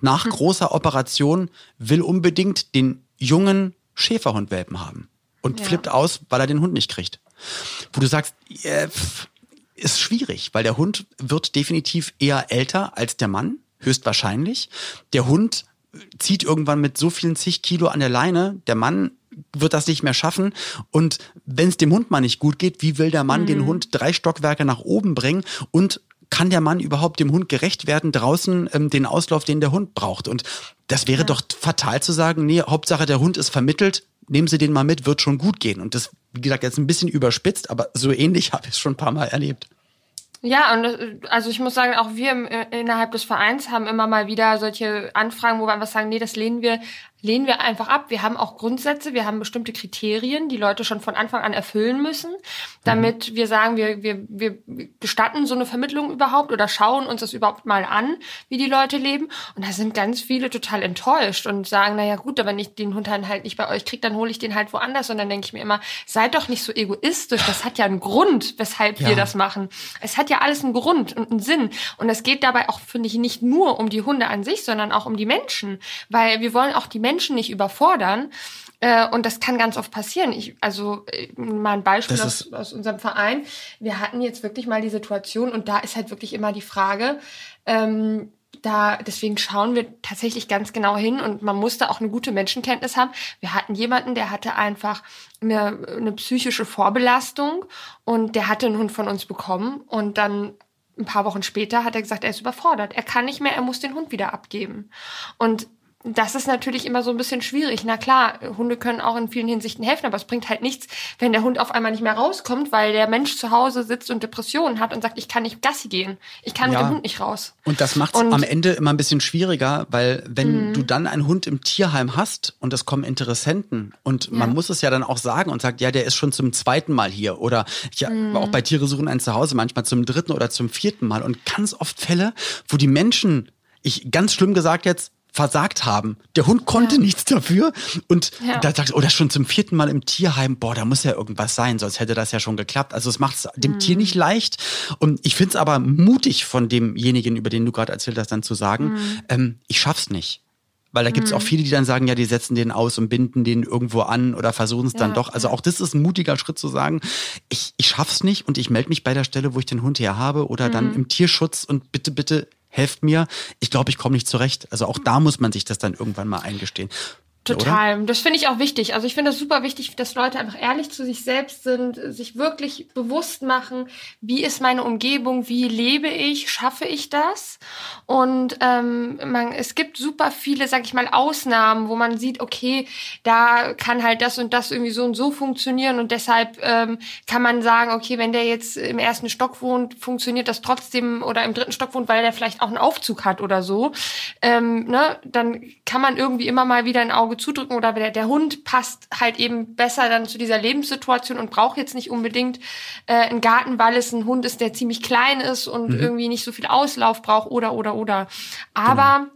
nach großer Operation, will unbedingt den jungen Schäferhundwelpen haben und Ja. flippt aus, weil er den Hund nicht kriegt. Wo du sagst, äh, ist schwierig, weil der Hund wird definitiv eher älter als der Mann, höchstwahrscheinlich. Der Hund zieht irgendwann mit so vielen zig Kilo an der Leine, der Mann wird das nicht mehr schaffen. Und wenn es dem Hund mal nicht gut geht, wie will der Mann den Hund drei Stockwerke nach oben bringen und kann der Mann überhaupt dem Hund gerecht werden, draußen ähm, den Auslauf, den der Hund braucht? Und das wäre doch fatal zu sagen, nee, Hauptsache der Hund ist vermittelt, nehmen Sie den mal mit, wird schon gut gehen. Und das, wie gesagt, jetzt ein bisschen überspitzt, aber so ähnlich habe ich es schon ein paar Mal erlebt. Ja, und äh, also ich muss sagen, auch wir im, äh, innerhalb des Vereins haben immer mal wieder solche Anfragen, wo wir einfach sagen, nee, das lehnen wir, lehnen wir einfach ab. Wir haben auch Grundsätze, wir haben bestimmte Kriterien, die Leute schon von Anfang an erfüllen müssen, damit wir sagen, wir, wir, wir gestatten so eine Vermittlung überhaupt oder schauen uns das überhaupt mal an, wie die Leute leben. Und da sind ganz viele total enttäuscht und sagen, naja gut, aber wenn ich den Hund dann halt nicht bei euch kriege, dann hole ich den halt woanders. Und dann denke ich mir immer, seid doch nicht so egoistisch. Das hat ja einen Grund, weshalb Ja. wir das machen. Es hat ja alles einen Grund und einen Sinn. Und es geht dabei auch, finde ich, nicht nur um die Hunde an sich, sondern auch um die Menschen. Weil wir wollen auch die Menschen nicht überfordern. Äh, Und das kann ganz oft passieren. Ich, also äh, mal ein Beispiel aus, aus unserem Verein. Wir hatten jetzt wirklich mal die Situation und da ist halt wirklich immer die Frage, ähm, da, deswegen schauen wir tatsächlich ganz genau hin und man musste auch eine gute Menschenkenntnis haben. Wir hatten jemanden, der hatte einfach eine, eine psychische Vorbelastung und der hatte einen Hund von uns bekommen und dann ein paar Wochen später hat er gesagt, er ist überfordert. Er kann nicht mehr, er muss den Hund wieder abgeben. Und das ist natürlich immer so ein bisschen schwierig. Na klar, Hunde können auch in vielen Hinsichten helfen, aber es bringt halt nichts, wenn der Hund auf einmal nicht mehr rauskommt, weil der Mensch zu Hause sitzt und Depressionen hat und sagt, ich kann nicht Gassi gehen. Ich kann ja. mit dem Hund nicht raus. Und das macht es am Ende immer ein bisschen schwieriger, weil wenn mhm. du dann einen Hund im Tierheim hast und es kommen Interessenten und ja. man muss es ja dann auch sagen und sagt, ja, der ist schon zum zweiten Mal hier oder ich mhm. auch bei Tiere suchen ein Zuhause manchmal zum dritten oder zum vierten Mal und ganz oft Fälle, wo die Menschen ich ganz schlimm gesagt jetzt versagt haben. Der Hund konnte ja. nichts dafür. Und ja. da sagst du, das schon zum vierten Mal im Tierheim, boah, da muss ja irgendwas sein, sonst hätte das ja schon geklappt. Also es macht es dem mhm. Tier nicht leicht. Und ich finde es aber mutig von demjenigen, über den du gerade erzählt hast, dann zu sagen, mhm. ähm, ich schaff's nicht. Weil da gibt's mhm. auch viele, die dann sagen, ja, die setzen den aus und binden den irgendwo an oder versuchen es ja, dann doch. Also auch das ist ein mutiger Schritt zu sagen, ich, ich schaff's nicht und ich melde mich bei der Stelle, wo ich den Hund her habe oder dann mhm. im Tierschutz und bitte, bitte helft mir. Ich glaube, ich komme nicht zurecht. Also auch da muss man sich das dann irgendwann mal eingestehen. Total. Oder? Das finde ich auch wichtig. Also ich finde es super wichtig, dass Leute einfach ehrlich zu sich selbst sind, sich wirklich bewusst machen, wie ist meine Umgebung, wie lebe ich, schaffe ich das? Und ähm, man, es gibt super viele, sag ich mal, Ausnahmen, wo man sieht, okay, da kann halt das und das irgendwie so und so funktionieren und deshalb ähm, kann man sagen, okay, wenn der jetzt im ersten Stock wohnt, funktioniert das trotzdem oder im dritten Stock wohnt, weil der vielleicht auch einen Aufzug hat oder so. Ähm, ne, dann kann man irgendwie immer mal wieder ein Auge Auge zudrücken oder der, der Hund passt halt eben besser dann zu dieser Lebenssituation und braucht jetzt nicht unbedingt äh, einen Garten, weil es ein Hund ist, der ziemlich klein ist und mhm. irgendwie nicht so viel Auslauf braucht oder oder oder. Aber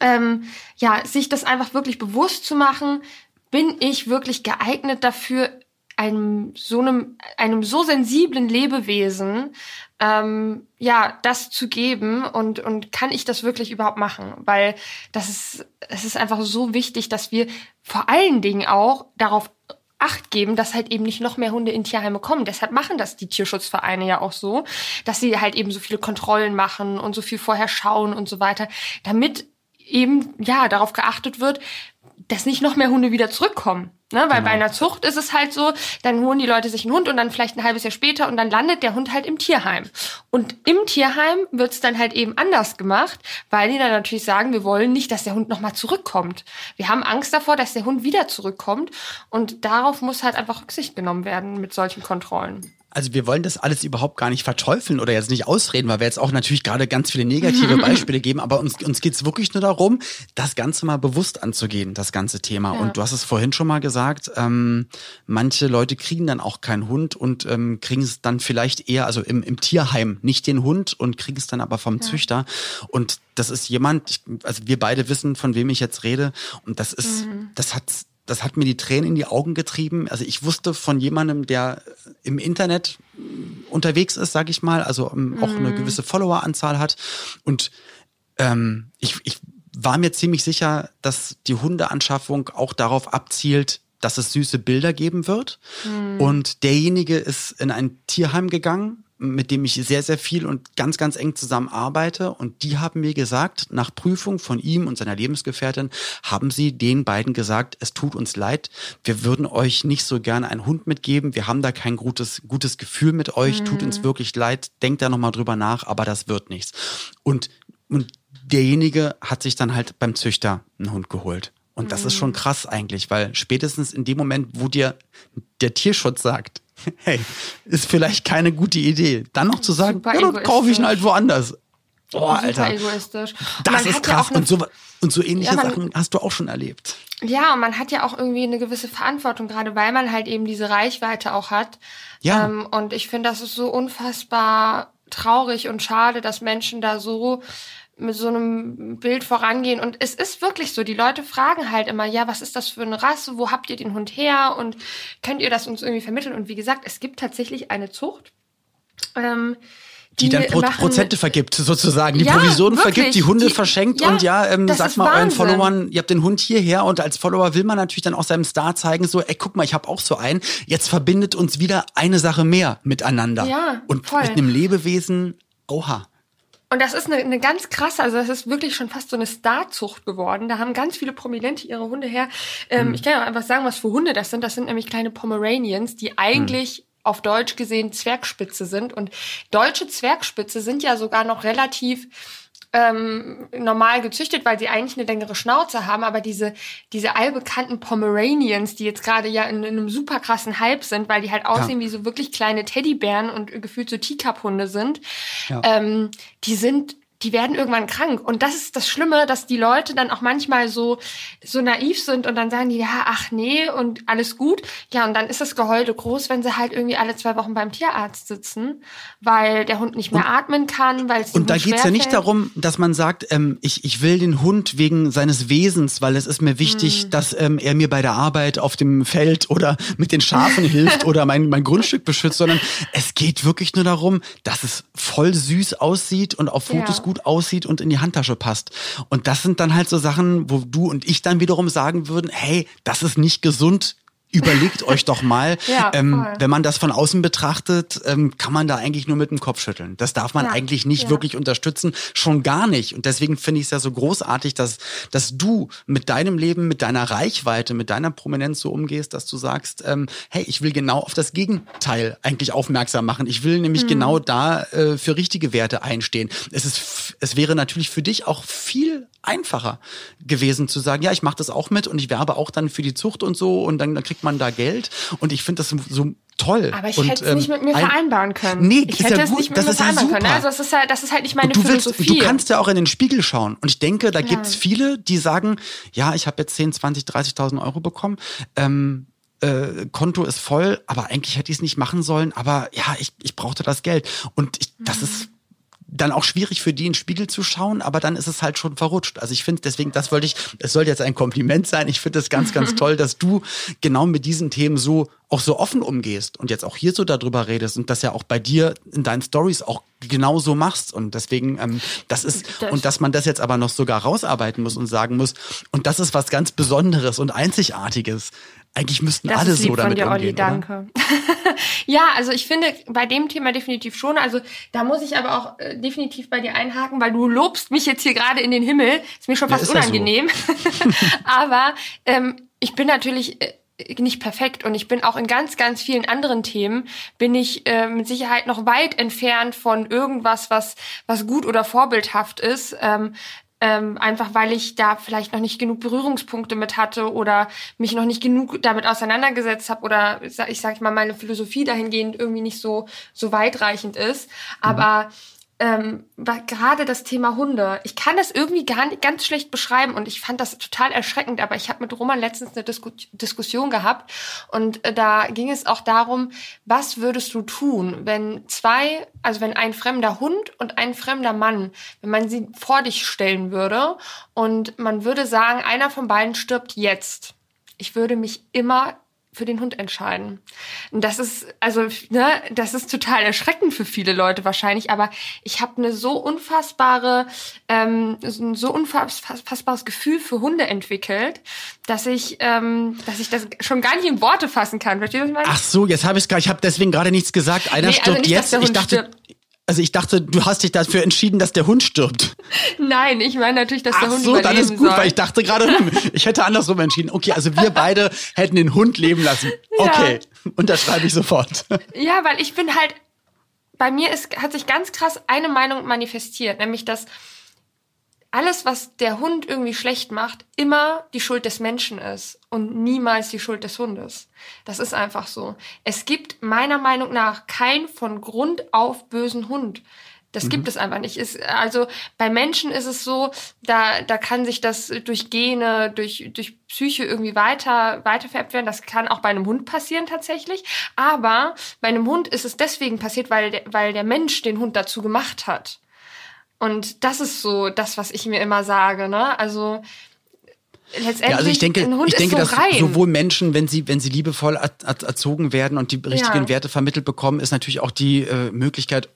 genau. ähm, ja, sich das einfach wirklich bewusst zu machen, bin ich wirklich geeignet dafür, einem so einem, einem so sensiblen Lebewesen ähm, ja das zu geben und und kann ich das wirklich überhaupt machen weil das ist es ist einfach so wichtig dass wir vor allen Dingen auch darauf Acht geben, dass halt eben nicht noch mehr Hunde in Tierheime kommen. Deshalb machen das die Tierschutzvereine ja auch so, dass sie halt eben so viele Kontrollen machen und so viel vorher schauen und so weiter, damit eben ja darauf geachtet wird, dass nicht noch mehr Hunde wieder zurückkommen. Ne? Weil genau. bei einer Zucht ist es halt so, dann holen die Leute sich einen Hund und dann vielleicht ein halbes Jahr später und dann landet der Hund halt im Tierheim. Und im Tierheim wird's dann halt eben anders gemacht, weil die dann natürlich sagen, wir wollen nicht, dass der Hund nochmal zurückkommt. Wir haben Angst davor, dass der Hund wieder zurückkommt und darauf muss halt einfach Rücksicht genommen werden mit solchen Kontrollen. Also wir wollen das alles überhaupt gar nicht verteufeln oder jetzt nicht ausreden, weil wir jetzt auch natürlich gerade ganz viele negative Beispiele geben, aber uns, uns geht's wirklich nur darum, das Ganze mal bewusst anzugehen, das ganze Thema. Ja. Und du hast es vorhin schon mal gesagt, ähm, manche Leute kriegen dann auch keinen Hund und ähm, kriegen es dann vielleicht eher, also im, im Tierheim, nicht den Hund und kriegen es dann aber vom ja. Züchter. Und das ist jemand, also wir beide wissen, von wem ich jetzt rede. Und das ist, mhm. das hat das hat mir die Tränen in die Augen getrieben. Also ich wusste von jemandem, der im Internet unterwegs ist, sag ich mal, also ähm, auch eine mhm. gewisse Followeranzahl hat. Und ähm, ich, ich war mir ziemlich sicher, dass die Hundeanschaffung auch darauf abzielt, dass es süße Bilder geben wird. Mhm. Und derjenige ist in ein Tierheim gegangen, mit dem ich sehr, sehr viel und ganz, ganz eng zusammenarbeite. Und die haben mir gesagt, nach Prüfung von ihm und seiner Lebensgefährtin, haben sie den beiden gesagt, es tut uns leid, wir würden euch nicht so gerne einen Hund mitgeben. Wir haben da kein gutes, gutes Gefühl mit euch, mhm. tut uns mhm. wirklich leid, denkt da nochmal drüber nach, aber das wird nichts. Und, und derjenige hat sich dann halt beim Züchter einen Hund geholt. Und das ist schon mhm. krass eigentlich, weil spätestens in dem Moment, wo dir der Tierschutz sagt, hey, ist vielleicht keine gute Idee. Dann noch zu sagen, ja, dann kaufe ich ihn halt woanders. Oh, Alter. egoistisch. Das ist krass. Ja und, so, und so ähnliche ja, man, Sachen hast du auch schon erlebt. Ja, und man hat ja auch irgendwie eine gewisse Verantwortung, gerade weil man halt eben diese Reichweite auch hat. Ja. Ähm, und ich finde, das ist so unfassbar traurig und schade, dass Menschen da so mit so einem Bild vorangehen. Und es ist wirklich so, die Leute fragen halt immer, ja, was ist das für eine Rasse? Wo habt ihr den Hund her? Und könnt ihr das uns irgendwie vermitteln? Und wie gesagt, es gibt tatsächlich eine Zucht. Ähm, die, die dann Pro machen, Prozente vergibt, sozusagen. Die ja, Provisionen wirklich. vergibt, die Hunde die, verschenkt ja, und ja, ähm, sagt mal Wahnsinn. euren Followern, ihr habt den Hund hierher und als Follower will man natürlich dann auch seinem Star zeigen, so, ey, guck mal, ich habe auch so einen. Jetzt verbindet uns wieder eine Sache mehr miteinander. Ja, und voll. mit einem Lebewesen, oha. Und das ist eine, eine ganz krasse, also das ist wirklich schon fast so eine Starzucht geworden. Da haben ganz viele Prominente ihre Hunde her. Ähm, mhm. Ich kann ja auch einfach sagen, was für Hunde das sind. Das sind nämlich kleine Pomeranians, die eigentlich mhm. auf Deutsch gesehen Zwergspitze sind. Und deutsche Zwergspitze sind ja sogar noch relativ ähm, normal gezüchtet, weil sie eigentlich eine längere Schnauze haben, aber diese, diese allbekannten Pomeranians, die jetzt gerade ja in, in, einem super krassen Hype sind, weil die halt aussehen ja. wie so wirklich kleine Teddybären und gefühlt so Teacup-Hunde sind, ja. ähm, die sind die werden irgendwann krank. Und das ist das Schlimme, dass die Leute dann auch manchmal so, so naiv sind und dann sagen die, ja, ach nee, und alles gut. Ja, und dann ist das Geheule groß, wenn sie halt irgendwie alle zwei Wochen beim Tierarzt sitzen, weil der Hund nicht mehr und, atmen kann, weil es Und da geht's ja nicht darum, dass man sagt, ähm, ich, ich will den Hund wegen seines Wesens, weil es ist mir wichtig, hm. dass ähm, er mir bei der Arbeit auf dem Feld oder mit den Schafen hilft oder mein, mein Grundstück beschützt, sondern es geht wirklich nur darum, dass es voll süß aussieht und auf Fotos ja. gut gut aussieht und in die Handtasche passt. Und das sind dann halt so Sachen, wo du und ich dann wiederum sagen würden, hey, das ist nicht gesund überlegt euch doch mal, ja, ähm, wenn man das von außen betrachtet, ähm, kann man da eigentlich nur mit dem Kopf schütteln. Das darf man ja, eigentlich nicht ja. wirklich unterstützen, schon gar nicht. Und deswegen finde ich es ja so großartig, dass, dass du mit deinem Leben, mit deiner Reichweite, mit deiner Prominenz so umgehst, dass du sagst, ähm, hey, ich will genau auf das Gegenteil eigentlich aufmerksam machen. Ich will nämlich mhm. genau da äh, für richtige Werte einstehen. Es ist, es wäre natürlich für dich auch viel einfacher gewesen zu sagen, ja, ich mache das auch mit und ich werbe auch dann für die Zucht und so und dann, dann kriegt man da Geld und ich finde das so toll. Aber ich und, hätte es ähm, nicht mit mir vereinbaren können. Nee, ich hätte ja es nicht mit das mir vereinbaren ja können. Also das ist halt, das ist halt nicht meine du Philosophie. Willst, du kannst ja auch in den Spiegel schauen und ich denke, da ja. gibt's viele, die sagen, ja, ich habe jetzt 10, 20, 30.000 Euro bekommen. Ähm, äh, Konto ist voll, aber eigentlich hätte ich es nicht machen sollen, aber ja, ich, ich brauchte das Geld. Und ich, das mhm. ist dann auch schwierig für die in den Spiegel zu schauen, aber dann ist es halt schon verrutscht. Also ich finde, deswegen, das wollte ich, es soll jetzt ein Kompliment sein. Ich finde es ganz, ganz toll, dass du genau mit diesen Themen so auch so offen umgehst und jetzt auch hier so darüber redest und das ja auch bei dir in deinen Stories auch genauso machst. Und deswegen, ähm, das ist, das und dass man das jetzt aber noch sogar rausarbeiten muss und sagen muss, und das ist was ganz Besonderes und Einzigartiges. Eigentlich müssten das alle ist lieb so damit von dir, umgehen. Olli, danke. ja, also ich finde bei dem Thema definitiv schon. Also da muss ich aber auch äh, definitiv bei dir einhaken, weil du lobst mich jetzt hier gerade in den Himmel. Ist mir schon fast ja, unangenehm. So. aber ähm, ich bin natürlich äh, nicht perfekt und ich bin auch in ganz, ganz vielen anderen Themen bin ich äh, mit Sicherheit noch weit entfernt von irgendwas, was was gut oder vorbildhaft ist. Ähm, ähm, einfach weil ich da vielleicht noch nicht genug Berührungspunkte mit hatte oder mich noch nicht genug damit auseinandergesetzt habe oder ich sag mal meine Philosophie dahingehend irgendwie nicht so so weitreichend ist. Aber mhm ähm, gerade das Thema Hunde. Ich kann das irgendwie gar nicht ganz schlecht beschreiben und ich fand das total erschreckend, aber ich habe mit Roman letztens eine Disku Diskussion gehabt und äh, da ging es auch darum, was würdest du tun, wenn zwei, also wenn ein fremder Hund und ein fremder Mann, wenn man sie vor dich stellen würde und man würde sagen, einer von beiden stirbt jetzt. Ich würde mich immer für den Hund entscheiden. Und das ist, also, ne, das ist total erschreckend für viele Leute wahrscheinlich, aber ich habe eine so unfassbare, ähm, so unfassbares Gefühl für Hunde entwickelt, dass ich, ähm, dass ich das schon gar nicht in Worte fassen kann. Verstehst du, was ich meine? Ach so, jetzt habe ich es ich habe deswegen gerade nichts gesagt. Einer nee, also stirbt also nicht, jetzt. Ich dachte, stirbt. Also ich dachte, du hast dich dafür entschieden, dass der Hund stirbt. Nein, ich meine natürlich, dass der Ach Hund so, überleben dann ist gut, soll. weil ich dachte gerade, ich hätte andersrum entschieden. Okay, also wir beide hätten den Hund leben lassen. Okay, ja. unterschreibe ich sofort. Ja, weil ich bin halt, bei mir ist, hat sich ganz krass eine Meinung manifestiert, nämlich dass alles, was der Hund irgendwie schlecht macht, immer die Schuld des Menschen ist und niemals die Schuld des Hundes. Das ist einfach so. Es gibt meiner Meinung nach kein von Grund auf bösen Hund. Das mhm. gibt es einfach nicht. Ist, also bei Menschen ist es so, da, da kann sich das durch Gene, durch, durch Psyche irgendwie weiter, weiter vererbt werden. Das kann auch bei einem Hund passieren tatsächlich. Aber bei einem Hund ist es deswegen passiert, weil der, weil der Mensch den Hund dazu gemacht hat. Und das ist so das, was ich mir immer sage, ne? Also letztendlich ja, also ich denke, ein Hund ich denke, so dass rein. sowohl Menschen, wenn sie wenn sie liebevoll erzogen werden und die richtigen ja. Werte vermittelt bekommen, ist natürlich auch die äh, Möglichkeit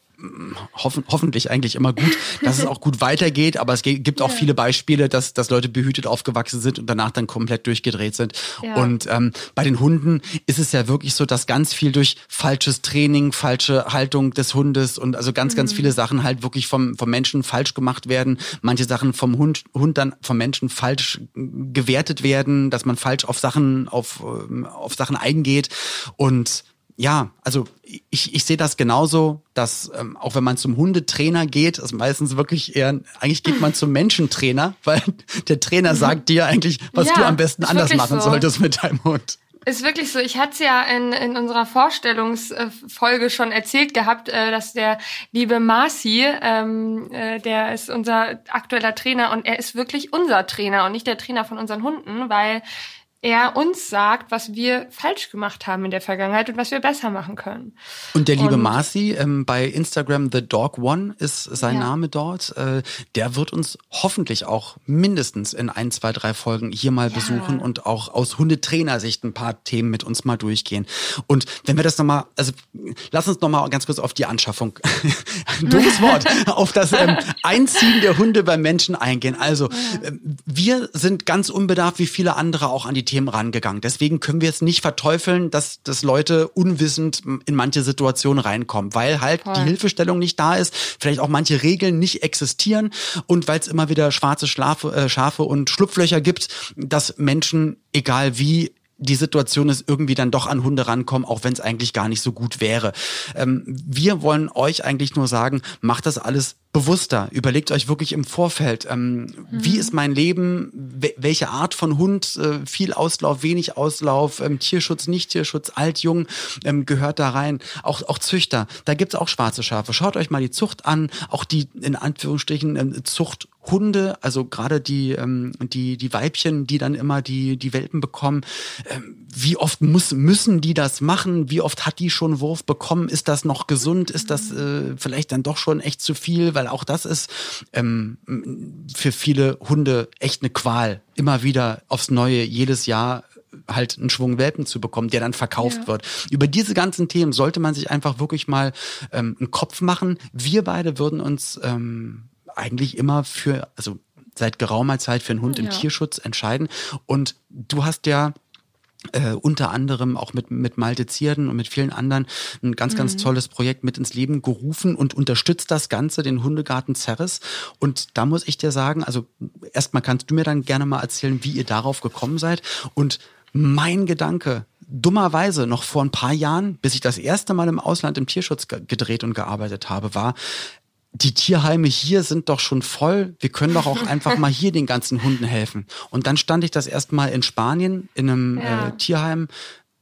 hoffen, hoffentlich eigentlich immer gut, dass es auch gut weitergeht, aber es gibt auch ja. viele Beispiele, dass, dass Leute behütet aufgewachsen sind und danach dann komplett durchgedreht sind. Ja. Und ähm, bei den Hunden ist es ja wirklich so, dass ganz viel durch falsches Training, falsche Haltung des Hundes und also ganz, mhm. ganz viele Sachen halt wirklich vom, vom Menschen falsch gemacht werden. Manche Sachen vom Hund, Hund dann vom Menschen falsch gewertet werden, dass man falsch auf Sachen, auf, ähm, auf Sachen eingeht. Und ja, also ich, ich sehe das genauso, dass ähm, auch wenn man zum Hundetrainer geht, ist meistens wirklich eher, eigentlich geht man zum Menschentrainer, weil der Trainer mhm. sagt dir eigentlich, was ja, du am besten anders machen so. solltest mit deinem Hund. Ist wirklich so. Ich hatte es ja in, in unserer Vorstellungsfolge schon erzählt gehabt, äh, dass der liebe Marci, ähm, äh, der ist unser aktueller Trainer und er ist wirklich unser Trainer und nicht der Trainer von unseren Hunden, weil er uns sagt, was wir falsch gemacht haben in der Vergangenheit und was wir besser machen können. Und der liebe und, Marci, ähm, bei Instagram The Dog One ist sein ja. Name dort, äh, der wird uns hoffentlich auch mindestens in ein, zwei, drei Folgen hier mal ja. besuchen und auch aus Hundetrainersicht ein paar Themen mit uns mal durchgehen. Und wenn wir das nochmal, also lass uns nochmal ganz kurz auf die Anschaffung, dummes Wort, auf das ähm, Einziehen der Hunde beim Menschen eingehen. Also ja. äh, wir sind ganz unbedarft wie viele andere auch an die Themen rangegangen. Deswegen können wir es nicht verteufeln, dass, dass Leute unwissend in manche Situationen reinkommen, weil halt Voll. die Hilfestellung nicht da ist, vielleicht auch manche Regeln nicht existieren und weil es immer wieder schwarze Schlafe, äh, Schafe und Schlupflöcher gibt, dass Menschen, egal wie, die Situation ist, irgendwie dann doch an Hunde rankommen, auch wenn es eigentlich gar nicht so gut wäre. Ähm, wir wollen euch eigentlich nur sagen, macht das alles bewusster. Überlegt euch wirklich im Vorfeld, ähm, mhm. wie ist mein Leben, welche Art von Hund, äh, viel Auslauf, wenig Auslauf, ähm, Tierschutz, nicht Tierschutz, alt, jung, ähm, gehört da rein. Auch, auch Züchter, da gibt's auch schwarze Schafe. Schaut euch mal die Zucht an, auch die in Anführungsstrichen ähm, Zucht Hunde, also gerade die, ähm, die, die Weibchen, die dann immer die, die Welpen bekommen, ähm, wie oft muss, müssen die das machen? Wie oft hat die schon Wurf bekommen? Ist das noch gesund? Ist das äh, vielleicht dann doch schon echt zu viel? Weil auch das ist ähm, für viele Hunde echt eine Qual, immer wieder aufs Neue, jedes Jahr halt einen Schwung Welpen zu bekommen, der dann verkauft ja. wird. Über diese ganzen Themen sollte man sich einfach wirklich mal ähm, einen Kopf machen. Wir beide würden uns ähm, eigentlich immer für, also seit geraumer Zeit für einen Hund ja. im Tierschutz entscheiden. Und du hast ja äh, unter anderem auch mit, mit Malte Zierden und mit vielen anderen ein ganz, ganz mhm. tolles Projekt mit ins Leben gerufen und unterstützt das Ganze, den Hundegarten Zerres. Und da muss ich dir sagen, also erstmal kannst du mir dann gerne mal erzählen, wie ihr darauf gekommen seid. Und mein Gedanke, dummerweise noch vor ein paar Jahren, bis ich das erste Mal im Ausland im Tierschutz gedreht und gearbeitet habe, war, die Tierheime hier sind doch schon voll. Wir können doch auch einfach mal hier den ganzen Hunden helfen. Und dann stand ich das erste Mal in Spanien in einem ja. äh, Tierheim.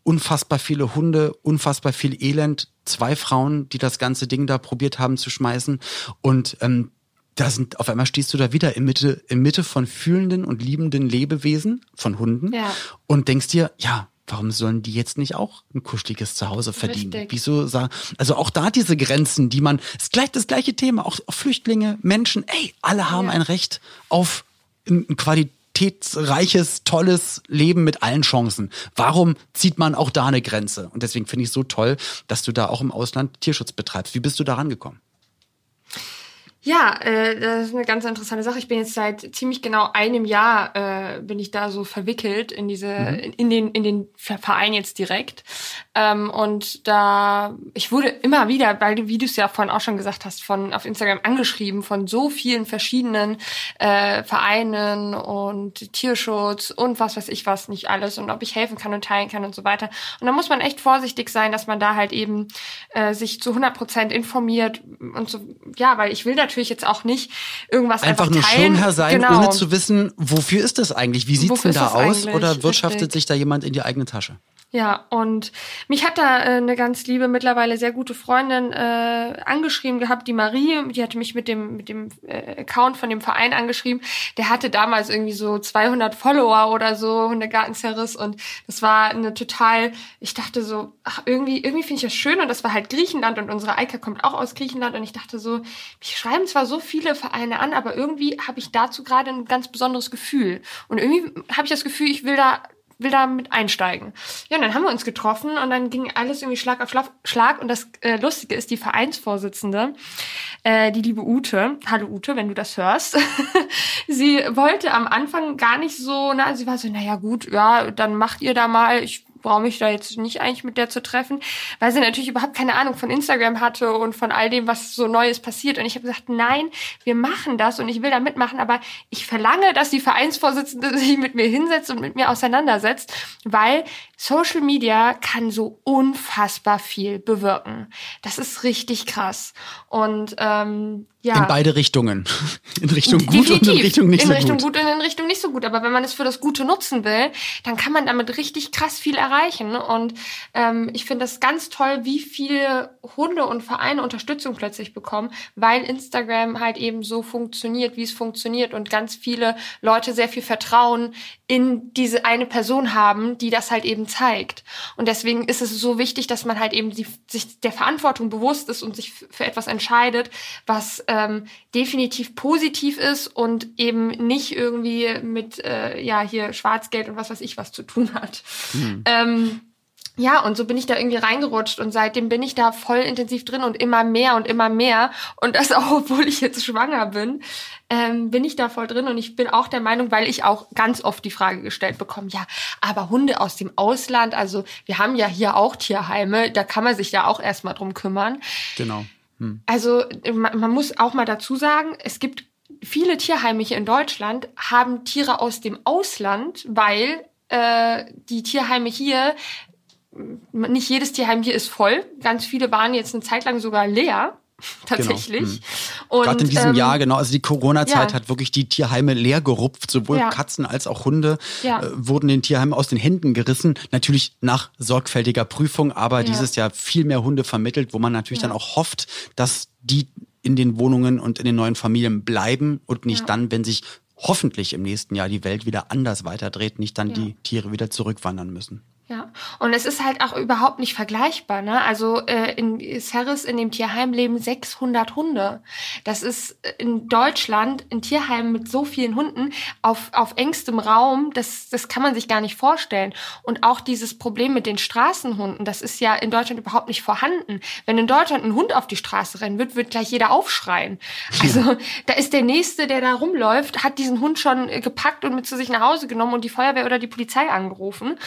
Unfassbar viele Hunde, unfassbar viel Elend. Zwei Frauen, die das ganze Ding da probiert haben zu schmeißen. Und ähm, da sind, auf einmal stehst du da wieder in Mitte, in Mitte von fühlenden und liebenden Lebewesen, von Hunden. Ja. Und denkst dir, ja, warum sollen die jetzt nicht auch ein kuscheliges Zuhause verdienen? Richtig. Wieso sagen, also auch da diese Grenzen, die man, ist gleich das gleiche Thema, auch Flüchtlinge, Menschen, ey, alle haben ja. ein Recht auf ein qualitätsreiches, tolles Leben mit allen Chancen. Warum zieht man auch da eine Grenze? Und deswegen finde ich es so toll, dass du da auch im Ausland Tierschutz betreibst. Wie bist du da rangekommen? Ja, äh, das ist eine ganz interessante Sache. Ich bin jetzt seit ziemlich genau einem Jahr äh, bin ich da so verwickelt in diese mhm. in, in den in den Verein jetzt direkt ähm, und da ich wurde immer wieder, weil du wie du es ja vorhin auch schon gesagt hast, von auf Instagram angeschrieben von so vielen verschiedenen äh, Vereinen und Tierschutz und was weiß ich was nicht alles und ob ich helfen kann und teilen kann und so weiter. Und da muss man echt vorsichtig sein, dass man da halt eben äh, sich zu 100 Prozent informiert und so ja, weil ich will natürlich jetzt auch nicht irgendwas einfach, einfach nur teilen. Schirmherr sein, genau. ohne zu wissen, wofür ist das eigentlich? Wie sieht's wofür denn da aus? Oder wirtschaftet Richtig. sich da jemand in die eigene Tasche? Ja, und mich hat da äh, eine ganz liebe, mittlerweile sehr gute Freundin äh, angeschrieben gehabt, die Marie, die hatte mich mit dem mit dem äh, Account von dem Verein angeschrieben. Der hatte damals irgendwie so 200 Follower oder so, Hundegartenzerriss und das war eine total, ich dachte so, ach, irgendwie irgendwie finde ich das schön und das war halt Griechenland und unsere Eika kommt auch aus Griechenland und ich dachte so, mich schreiben zwar so viele Vereine an, aber irgendwie habe ich dazu gerade ein ganz besonderes Gefühl und irgendwie habe ich das Gefühl, ich will da will da mit einsteigen. Ja, und dann haben wir uns getroffen und dann ging alles irgendwie Schlag auf Schlag. Und das äh, Lustige ist, die Vereinsvorsitzende, äh, die liebe Ute, hallo Ute, wenn du das hörst, sie wollte am Anfang gar nicht so, na, sie war so, naja gut, ja, dann macht ihr da mal, ich brauche mich da jetzt nicht eigentlich mit der zu treffen, weil sie natürlich überhaupt keine Ahnung von Instagram hatte und von all dem, was so Neues passiert. Und ich habe gesagt, nein, wir machen das und ich will da mitmachen, aber ich verlange, dass die Vereinsvorsitzende sich mit mir hinsetzt und mit mir auseinandersetzt, weil Social Media kann so unfassbar viel bewirken. Das ist richtig krass. Und ähm, ja. In beide Richtungen. In Richtung gut Definitiv. und in Richtung nicht in so Richtung gut. gut und in Richtung nicht so gut. Aber wenn man es für das Gute nutzen will, dann kann man damit richtig krass viel erreichen. Und ähm, ich finde das ganz toll, wie viele Hunde und Vereine Unterstützung plötzlich bekommen, weil Instagram halt eben so funktioniert, wie es funktioniert und ganz viele Leute sehr viel Vertrauen in diese eine Person haben, die das halt eben zeigt. Und deswegen ist es so wichtig, dass man halt eben die, sich der Verantwortung bewusst ist und sich für etwas entscheidet, was ähm, definitiv positiv ist und eben nicht irgendwie mit äh, ja hier Schwarzgeld und was weiß ich was zu tun hat. Ähm, ja, und so bin ich da irgendwie reingerutscht und seitdem bin ich da voll intensiv drin und immer mehr und immer mehr. Und das auch, obwohl ich jetzt schwanger bin, ähm, bin ich da voll drin. Und ich bin auch der Meinung, weil ich auch ganz oft die Frage gestellt bekomme, ja, aber Hunde aus dem Ausland, also wir haben ja hier auch Tierheime, da kann man sich ja auch erstmal drum kümmern. Genau. Also man, man muss auch mal dazu sagen, es gibt viele Tierheime hier in Deutschland, haben Tiere aus dem Ausland, weil äh, die Tierheime hier, nicht jedes Tierheim hier ist voll. Ganz viele waren jetzt eine Zeit lang sogar leer. Tatsächlich. Hm. Und, Gerade in diesem ähm, Jahr, genau, also die Corona-Zeit ja. hat wirklich die Tierheime leer gerupft. Sowohl Ja. Katzen als auch Hunde Ja. äh, wurden den Tierheimen aus den Händen gerissen. Natürlich nach sorgfältiger Prüfung, aber dieses Jahr viel mehr Hunde vermittelt, wo man natürlich dann auch hofft, dass die in den Wohnungen und in den neuen Familien bleiben und nicht Ja. dann, wenn sich hoffentlich im nächsten Jahr die Welt wieder anders weiterdreht, nicht dann Ja. die Tiere wieder zurückwandern müssen. Ja, und es ist halt auch überhaupt nicht vergleichbar. Ne? Also äh, in Serres, in dem Tierheim, leben 600 Hunde. Das ist in Deutschland ein Tierheim mit so vielen Hunden auf, auf engstem Raum, das, das kann man sich gar nicht vorstellen. Und auch dieses Problem mit den Straßenhunden, das ist ja in Deutschland überhaupt nicht vorhanden. Wenn in Deutschland ein Hund auf die Straße rennen wird, wird gleich jeder aufschreien. Also da ist der Nächste, der da rumläuft, hat diesen Hund schon äh, gepackt und mit zu sich nach Hause genommen und die Feuerwehr oder die Polizei angerufen.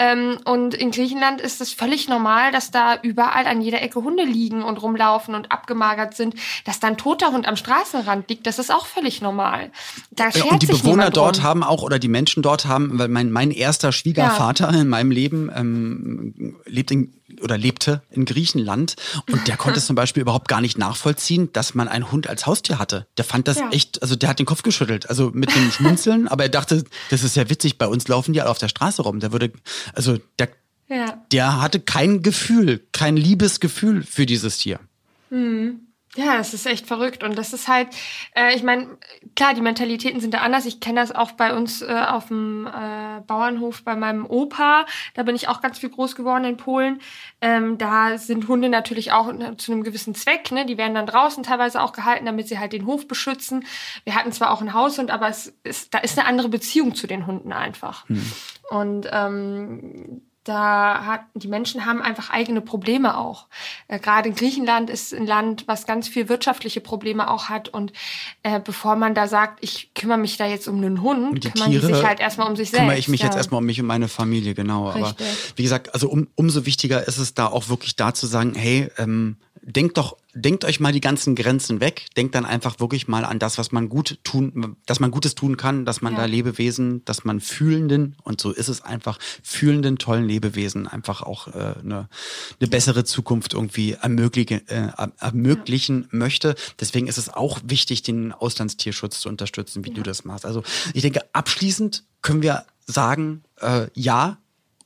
Ähm, und in Griechenland ist es völlig normal, dass da überall an jeder Ecke Hunde liegen und rumlaufen und abgemagert sind. Dass da ein toter Hund am Straßenrand liegt, das ist auch völlig normal. Da Ja, schert und die Bewohner dort drum. haben auch, oder die Menschen dort haben, weil mein, mein erster Schwiegervater in meinem Leben ähm, lebt in, oder lebte in Griechenland und der konnte es zum Beispiel überhaupt gar nicht nachvollziehen, dass man einen Hund als Haustier hatte. Der fand das Ja. echt, also der hat den Kopf geschüttelt, also mit dem Schmunzeln, aber er dachte, das ist ja witzig, bei uns laufen die alle auf der Straße rum. Der würde, also der, Ja. der hatte kein Gefühl, kein Liebesgefühl für dieses Tier. Ja, das ist echt verrückt. Und das ist halt, äh, ich meine, klar, die Mentalitäten sind da anders. Ich kenne das auch bei uns äh, auf dem äh, Bauernhof bei meinem Opa. Da bin ich auch ganz viel groß geworden in Polen. Ähm, da sind Hunde natürlich auch ne, zu einem gewissen Zweck. Ne? Die werden dann draußen teilweise auch gehalten, damit sie halt den Hof beschützen. Wir hatten zwar auch einen Haushund, aber es ist, da ist eine andere Beziehung zu den Hunden einfach. Und ähm, da hat, die Menschen haben einfach eigene Probleme auch. Äh, Gerade in Griechenland ist ein Land, was ganz viel wirtschaftliche Probleme auch hat. Und äh, bevor man da sagt, ich kümmere mich da jetzt um einen Hund, die kümmern die Tiere sich halt erstmal um sich selbst. kümmere ich mich ja. jetzt erstmal um mich und meine Familie, genau. Aber Richtig. wie gesagt, also um, umso wichtiger ist es da auch wirklich da zu sagen, hey, ähm, denkt doch, denkt euch mal die ganzen Grenzen weg, denkt dann einfach wirklich mal an das, was man gut tun, dass man Gutes tun kann, dass man Ja. da Lebewesen, dass man fühlenden, und so ist es einfach, fühlenden, tollen Lebewesen einfach auch äh, eine, eine bessere Zukunft irgendwie ermöglichen, äh, er- ermöglichen möchte. Deswegen ist es auch wichtig, den Auslandstierschutz zu unterstützen, wie du das machst. Also ich denke, abschließend können wir sagen, äh, ja,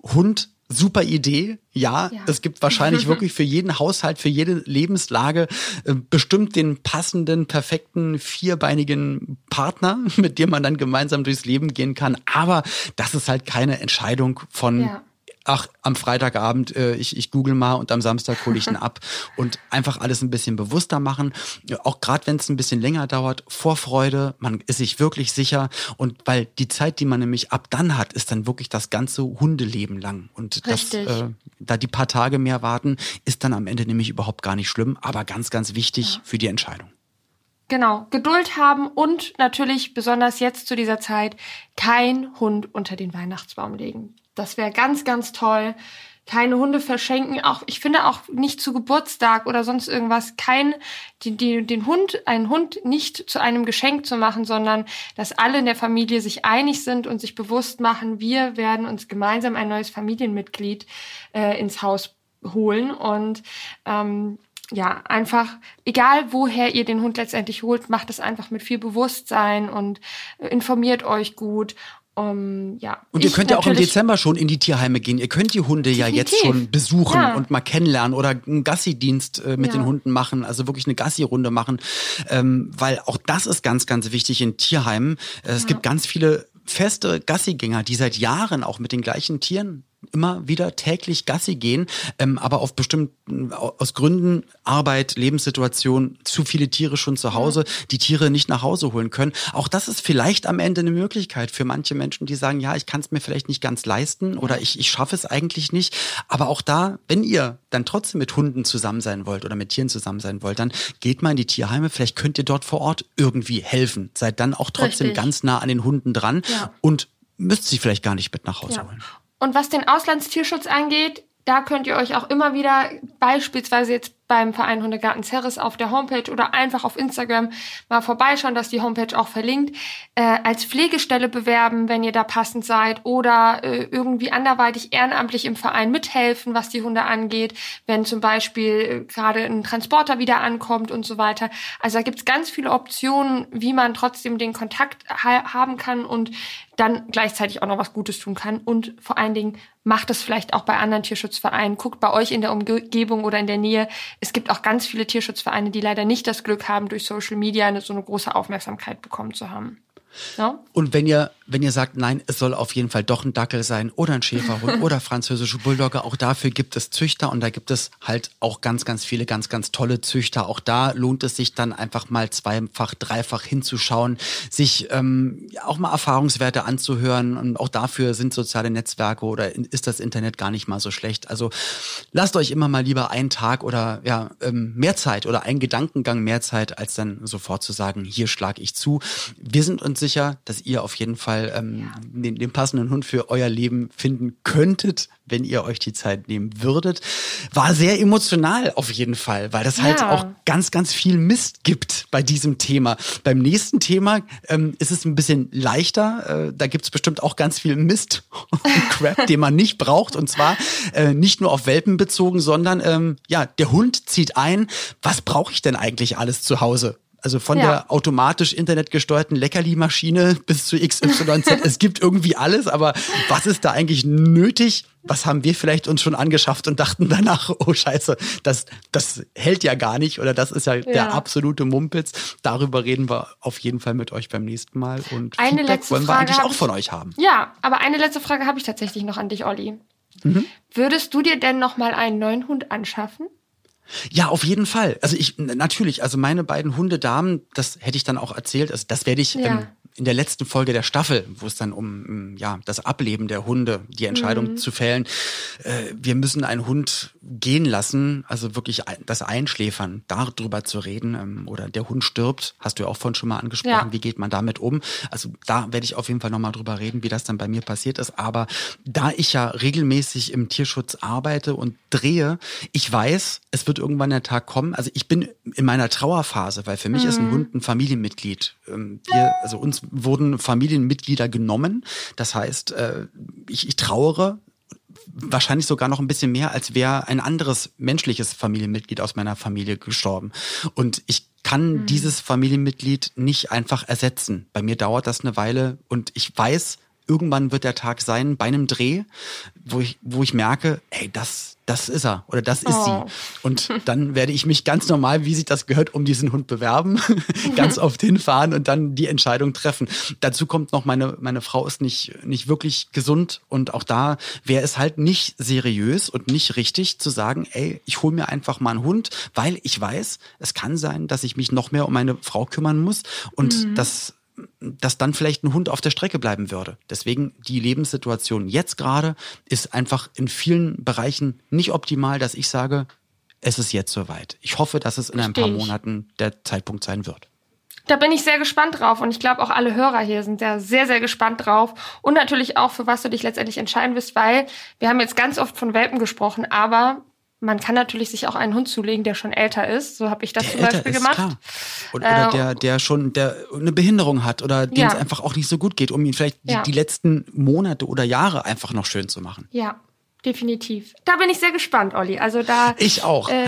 Hund, super Idee. Ja, Ja. es gibt wahrscheinlich wirklich für jeden Haushalt, für jede Lebenslage äh, bestimmt den passenden, perfekten, vierbeinigen Partner, mit dem man dann gemeinsam durchs Leben gehen kann. Aber das ist halt keine Entscheidung von Ja. Ach, am Freitagabend, äh, ich, ich google mal und am Samstag hole ich ihn ab und einfach alles ein bisschen bewusster machen. Ja, Auch gerade wenn es ein bisschen länger dauert, Vorfreude, man ist sich wirklich sicher und weil die Zeit, die man nämlich ab dann hat, ist dann wirklich das ganze Hundeleben lang. Und das, äh, da die paar Tage mehr warten, ist dann am Ende nämlich überhaupt gar nicht schlimm, aber ganz, ganz wichtig für die Entscheidung. Genau, Geduld haben und natürlich besonders jetzt zu dieser Zeit kein Hund unter den Weihnachtsbaum legen. Das wäre ganz, ganz toll keine Hunde verschenken. Auch ich finde auch nicht zu Geburtstag oder sonst irgendwas kein die, die, den Hund einen Hund nicht zu einem Geschenk zu machen, sondern dass alle in der Familie sich einig sind und sich bewusst machen, wir werden uns gemeinsam ein neues Familienmitglied äh, ins Haus holen und ähm, ja, einfach, egal woher ihr den Hund letztendlich holt, macht es einfach mit viel Bewusstsein und informiert euch gut um, ja. Und ihr könnt ja auch im Dezember schon in die Tierheime gehen. Ihr könnt die Hunde Definitiv. ja jetzt schon besuchen ja. und mal kennenlernen oder einen Gassi-Dienst äh, mit ja. den Hunden machen, also wirklich eine Gassi-Runde machen. Ähm, weil auch das ist ganz, ganz wichtig in Tierheimen. Äh, es gibt ganz viele feste Gassigänger, die seit Jahren auch mit den gleichen Tieren immer wieder täglich Gassi gehen, ähm, aber auf bestimmten, aus Gründen, Arbeit, Lebenssituation, zu viele Tiere schon zu Hause, die Tiere nicht nach Hause holen können. Auch das ist vielleicht am Ende eine Möglichkeit für manche Menschen, die sagen, ja, ich kann es mir vielleicht nicht ganz leisten oder ich, ich schaffe es eigentlich nicht. Aber auch da, wenn ihr dann trotzdem mit Hunden zusammen sein wollt oder mit Tieren zusammen sein wollt, dann geht mal in die Tierheime. Vielleicht könnt ihr dort vor Ort irgendwie helfen. Seid dann auch trotzdem Richtig. ganz nah an den Hunden dran ja. und müsst sie vielleicht gar nicht mit nach Hause ja. holen. Und was den Auslandstierschutz angeht, da könnt ihr euch auch immer wieder beispielsweise jetzt beim Verein Hundegarten Ceres auf der Homepage oder einfach auf Instagram mal vorbeischauen, dass die Homepage auch verlinkt, äh, als Pflegestelle bewerben, wenn ihr da passend seid oder äh, irgendwie anderweitig ehrenamtlich im Verein mithelfen, was die Hunde angeht, wenn zum Beispiel äh, gerade ein Transporter wieder ankommt und so weiter. Also da gibt's ganz viele Optionen, wie man trotzdem den Kontakt ha haben kann und dann gleichzeitig auch noch was Gutes tun kann. Und vor allen Dingen macht es vielleicht auch bei anderen Tierschutzvereinen, guckt bei euch in der Umgebung oder in der Nähe, es gibt auch ganz viele Tierschutzvereine, die leider nicht das Glück haben, durch Social Media eine, so eine große Aufmerksamkeit bekommen zu haben. Ja? Und wenn ihr, wenn ihr sagt, nein, es soll auf jeden Fall doch ein Dackel sein oder ein Schäferhund oder französische Bulldogge, auch dafür gibt es Züchter und da gibt es halt auch ganz, ganz viele, ganz, ganz tolle Züchter. Auch da lohnt es sich dann einfach mal zweifach, dreifach hinzuschauen, sich ähm, auch mal Erfahrungswerte anzuhören und auch dafür sind soziale Netzwerke oder ist das Internet gar nicht mal so schlecht. Also lasst euch immer mal lieber einen Tag oder ja ähm, mehr Zeit oder einen Gedankengang mehr Zeit, als dann sofort zu sagen, hier schlage ich zu. Wir sind uns sicher, dass ihr auf jeden Fall ähm, den, den passenden Hund für euer Leben finden könntet, wenn ihr euch die Zeit nehmen würdet. War sehr emotional auf jeden Fall, weil das halt ja. halt auch ganz, ganz viel Mist gibt bei diesem Thema. Beim nächsten Thema ähm, ist es ein bisschen leichter. Äh, da gibt's bestimmt auch ganz viel Mist und Crap, den man nicht braucht. Und zwar äh, nicht nur auf Welpen bezogen, sondern ähm, ja, der Hund zieht ein. Was brauche ich denn eigentlich alles zu Hause? Also von ja. der automatisch internetgesteuerten Leckerli-Maschine bis zu XYZ. es gibt irgendwie alles, aber was ist da eigentlich nötig? Was haben wir vielleicht uns schon angeschafft und dachten danach, oh Scheiße, das, das hält ja gar nicht oder das ist ja, ja. der absolute Mumpitz. Darüber reden wir auf jeden Fall mit euch beim nächsten Mal und eine Feedback letzte wollen wir eigentlich auch von euch haben. Ja, aber eine letzte Frage habe ich tatsächlich noch an dich, Olli. Mhm. Würdest du dir denn noch mal einen neuen Hund anschaffen? Ja, auf jeden Fall. Also ich natürlich, also meine beiden Hundedamen, das hätte ich dann auch erzählt, also das werde ich ja. ähm, in der letzten Folge der Staffel, wo es dann um ja das Ableben der Hunde, die Entscheidung mhm. zu fällen, äh, wir müssen einen Hund gehen lassen, also wirklich das Einschläfern, darüber zu reden ähm, oder der Hund stirbt, hast du ja auch vorhin schon mal angesprochen, ja. wie geht man damit um? Also da werde ich auf jeden Fall nochmal drüber reden, wie das dann bei mir passiert ist. Aber da ich ja regelmäßig im Tierschutz arbeite und drehe, ich weiß, es wird irgendwann der Tag kommen. Also ich bin in meiner Trauerphase, weil für mich mhm. ist ein mhm. Hund ein Familienmitglied. Ähm, wir, also uns wurden Familienmitglieder genommen. Das heißt, äh, ich, ich trauere wahrscheinlich sogar noch ein bisschen mehr, als wäre ein anderes menschliches Familienmitglied aus meiner Familie gestorben. Und ich kann mhm. dieses Familienmitglied nicht einfach ersetzen. Bei mir dauert das eine Weile und ich weiß, irgendwann wird der Tag sein bei einem Dreh, wo ich, wo ich merke, ey, das, das ist er oder das ist oh. sie. Und dann werde ich mich ganz normal, wie sich das gehört, um diesen Hund bewerben, ganz oft hinfahren und dann die Entscheidung treffen. Dazu kommt noch, meine, meine Frau ist nicht, nicht wirklich gesund und auch da wäre es halt nicht seriös und nicht richtig zu sagen, ey, ich hole mir einfach mal einen Hund, weil ich weiß, es kann sein, dass ich mich noch mehr um meine Frau kümmern muss und mhm. das dass dann vielleicht ein Hund auf der Strecke bleiben würde. Deswegen die Lebenssituation jetzt gerade ist einfach in vielen Bereichen nicht optimal, dass ich sage, es ist jetzt soweit. Ich hoffe, dass es in ein paar Monaten der Zeitpunkt sein wird. Da bin ich sehr gespannt drauf und ich glaube auch alle Hörer hier sind ja sehr, sehr gespannt drauf und natürlich auch, für was du dich letztendlich entscheiden wirst, weil wir haben jetzt ganz oft von Welpen gesprochen, aber man kann natürlich sich auch einen Hund zulegen, der schon älter ist. So habe ich das der zum Beispiel ist, gemacht. Klar. Oder, oder äh, der, der schon der eine Behinderung hat oder dem ja. es einfach auch nicht so gut geht, um ihn vielleicht ja. die, die letzten Monate oder Jahre einfach noch schön zu machen. Ja, definitiv. Da bin ich sehr gespannt, Olli. Also da. Ich auch. Äh,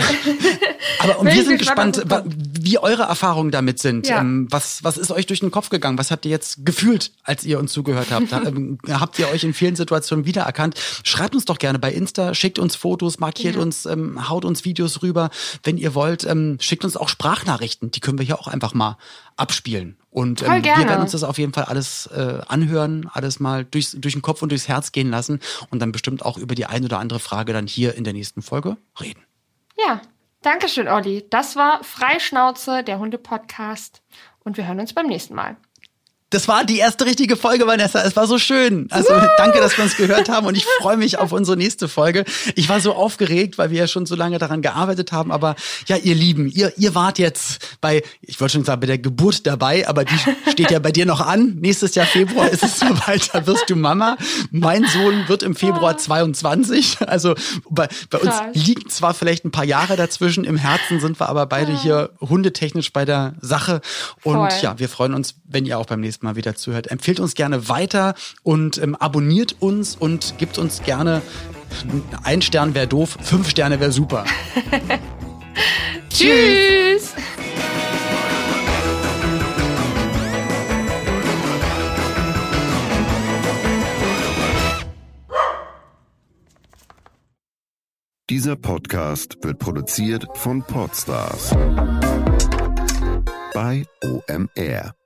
Aber und wir sind gespannt, gespannt wie eure Erfahrungen damit sind. Ja. Ähm, was, was ist euch durch den Kopf gegangen? Was habt ihr jetzt gefühlt, als ihr uns zugehört habt? ähm, habt ihr euch in vielen Situationen wiedererkannt? Schreibt uns doch gerne bei Insta, schickt uns Fotos, markiert ja. uns, ähm, haut uns Videos rüber. Wenn ihr wollt, ähm, schickt uns auch Sprachnachrichten. Die können wir hier auch einfach mal abspielen. Und ähm, wir werden uns das auf jeden Fall alles äh, anhören, alles mal durchs, durch den Kopf und durchs Herz gehen lassen und dann bestimmt auch über die ein oder andere Frage dann hier in der nächsten Folge reden. Ja, Dankeschön, Olli. Das war Freischnauze, der Hunde-Podcast. Und wir hören uns beim nächsten Mal. Das war die erste richtige Folge, Vanessa. Es war so schön. Also danke, dass wir uns gehört haben und ich freue mich auf unsere nächste Folge. Ich war so aufgeregt, weil wir ja schon so lange daran gearbeitet haben. Aber ja, ihr Lieben, ihr, ihr wart jetzt bei, ich wollte schon sagen, bei der Geburt dabei, aber die steht ja bei dir noch an. Nächstes Jahr Februar ist es soweit, da wirst du Mama. Mein Sohn wird im Februar 22. Also bei, bei uns liegen zwar vielleicht ein paar Jahre dazwischen, im Herzen sind wir aber beide hier hundetechnisch bei der Sache. Und Voll. ja, wir freuen uns, wenn ihr auch beim nächsten Mal wieder zuhört. Empfehlt uns gerne weiter und ähm, abonniert uns und gibt uns gerne ein Stern wäre doof, fünf Sterne wäre super. Tschüss. Dieser Podcast wird produziert von Podstars bei OMR.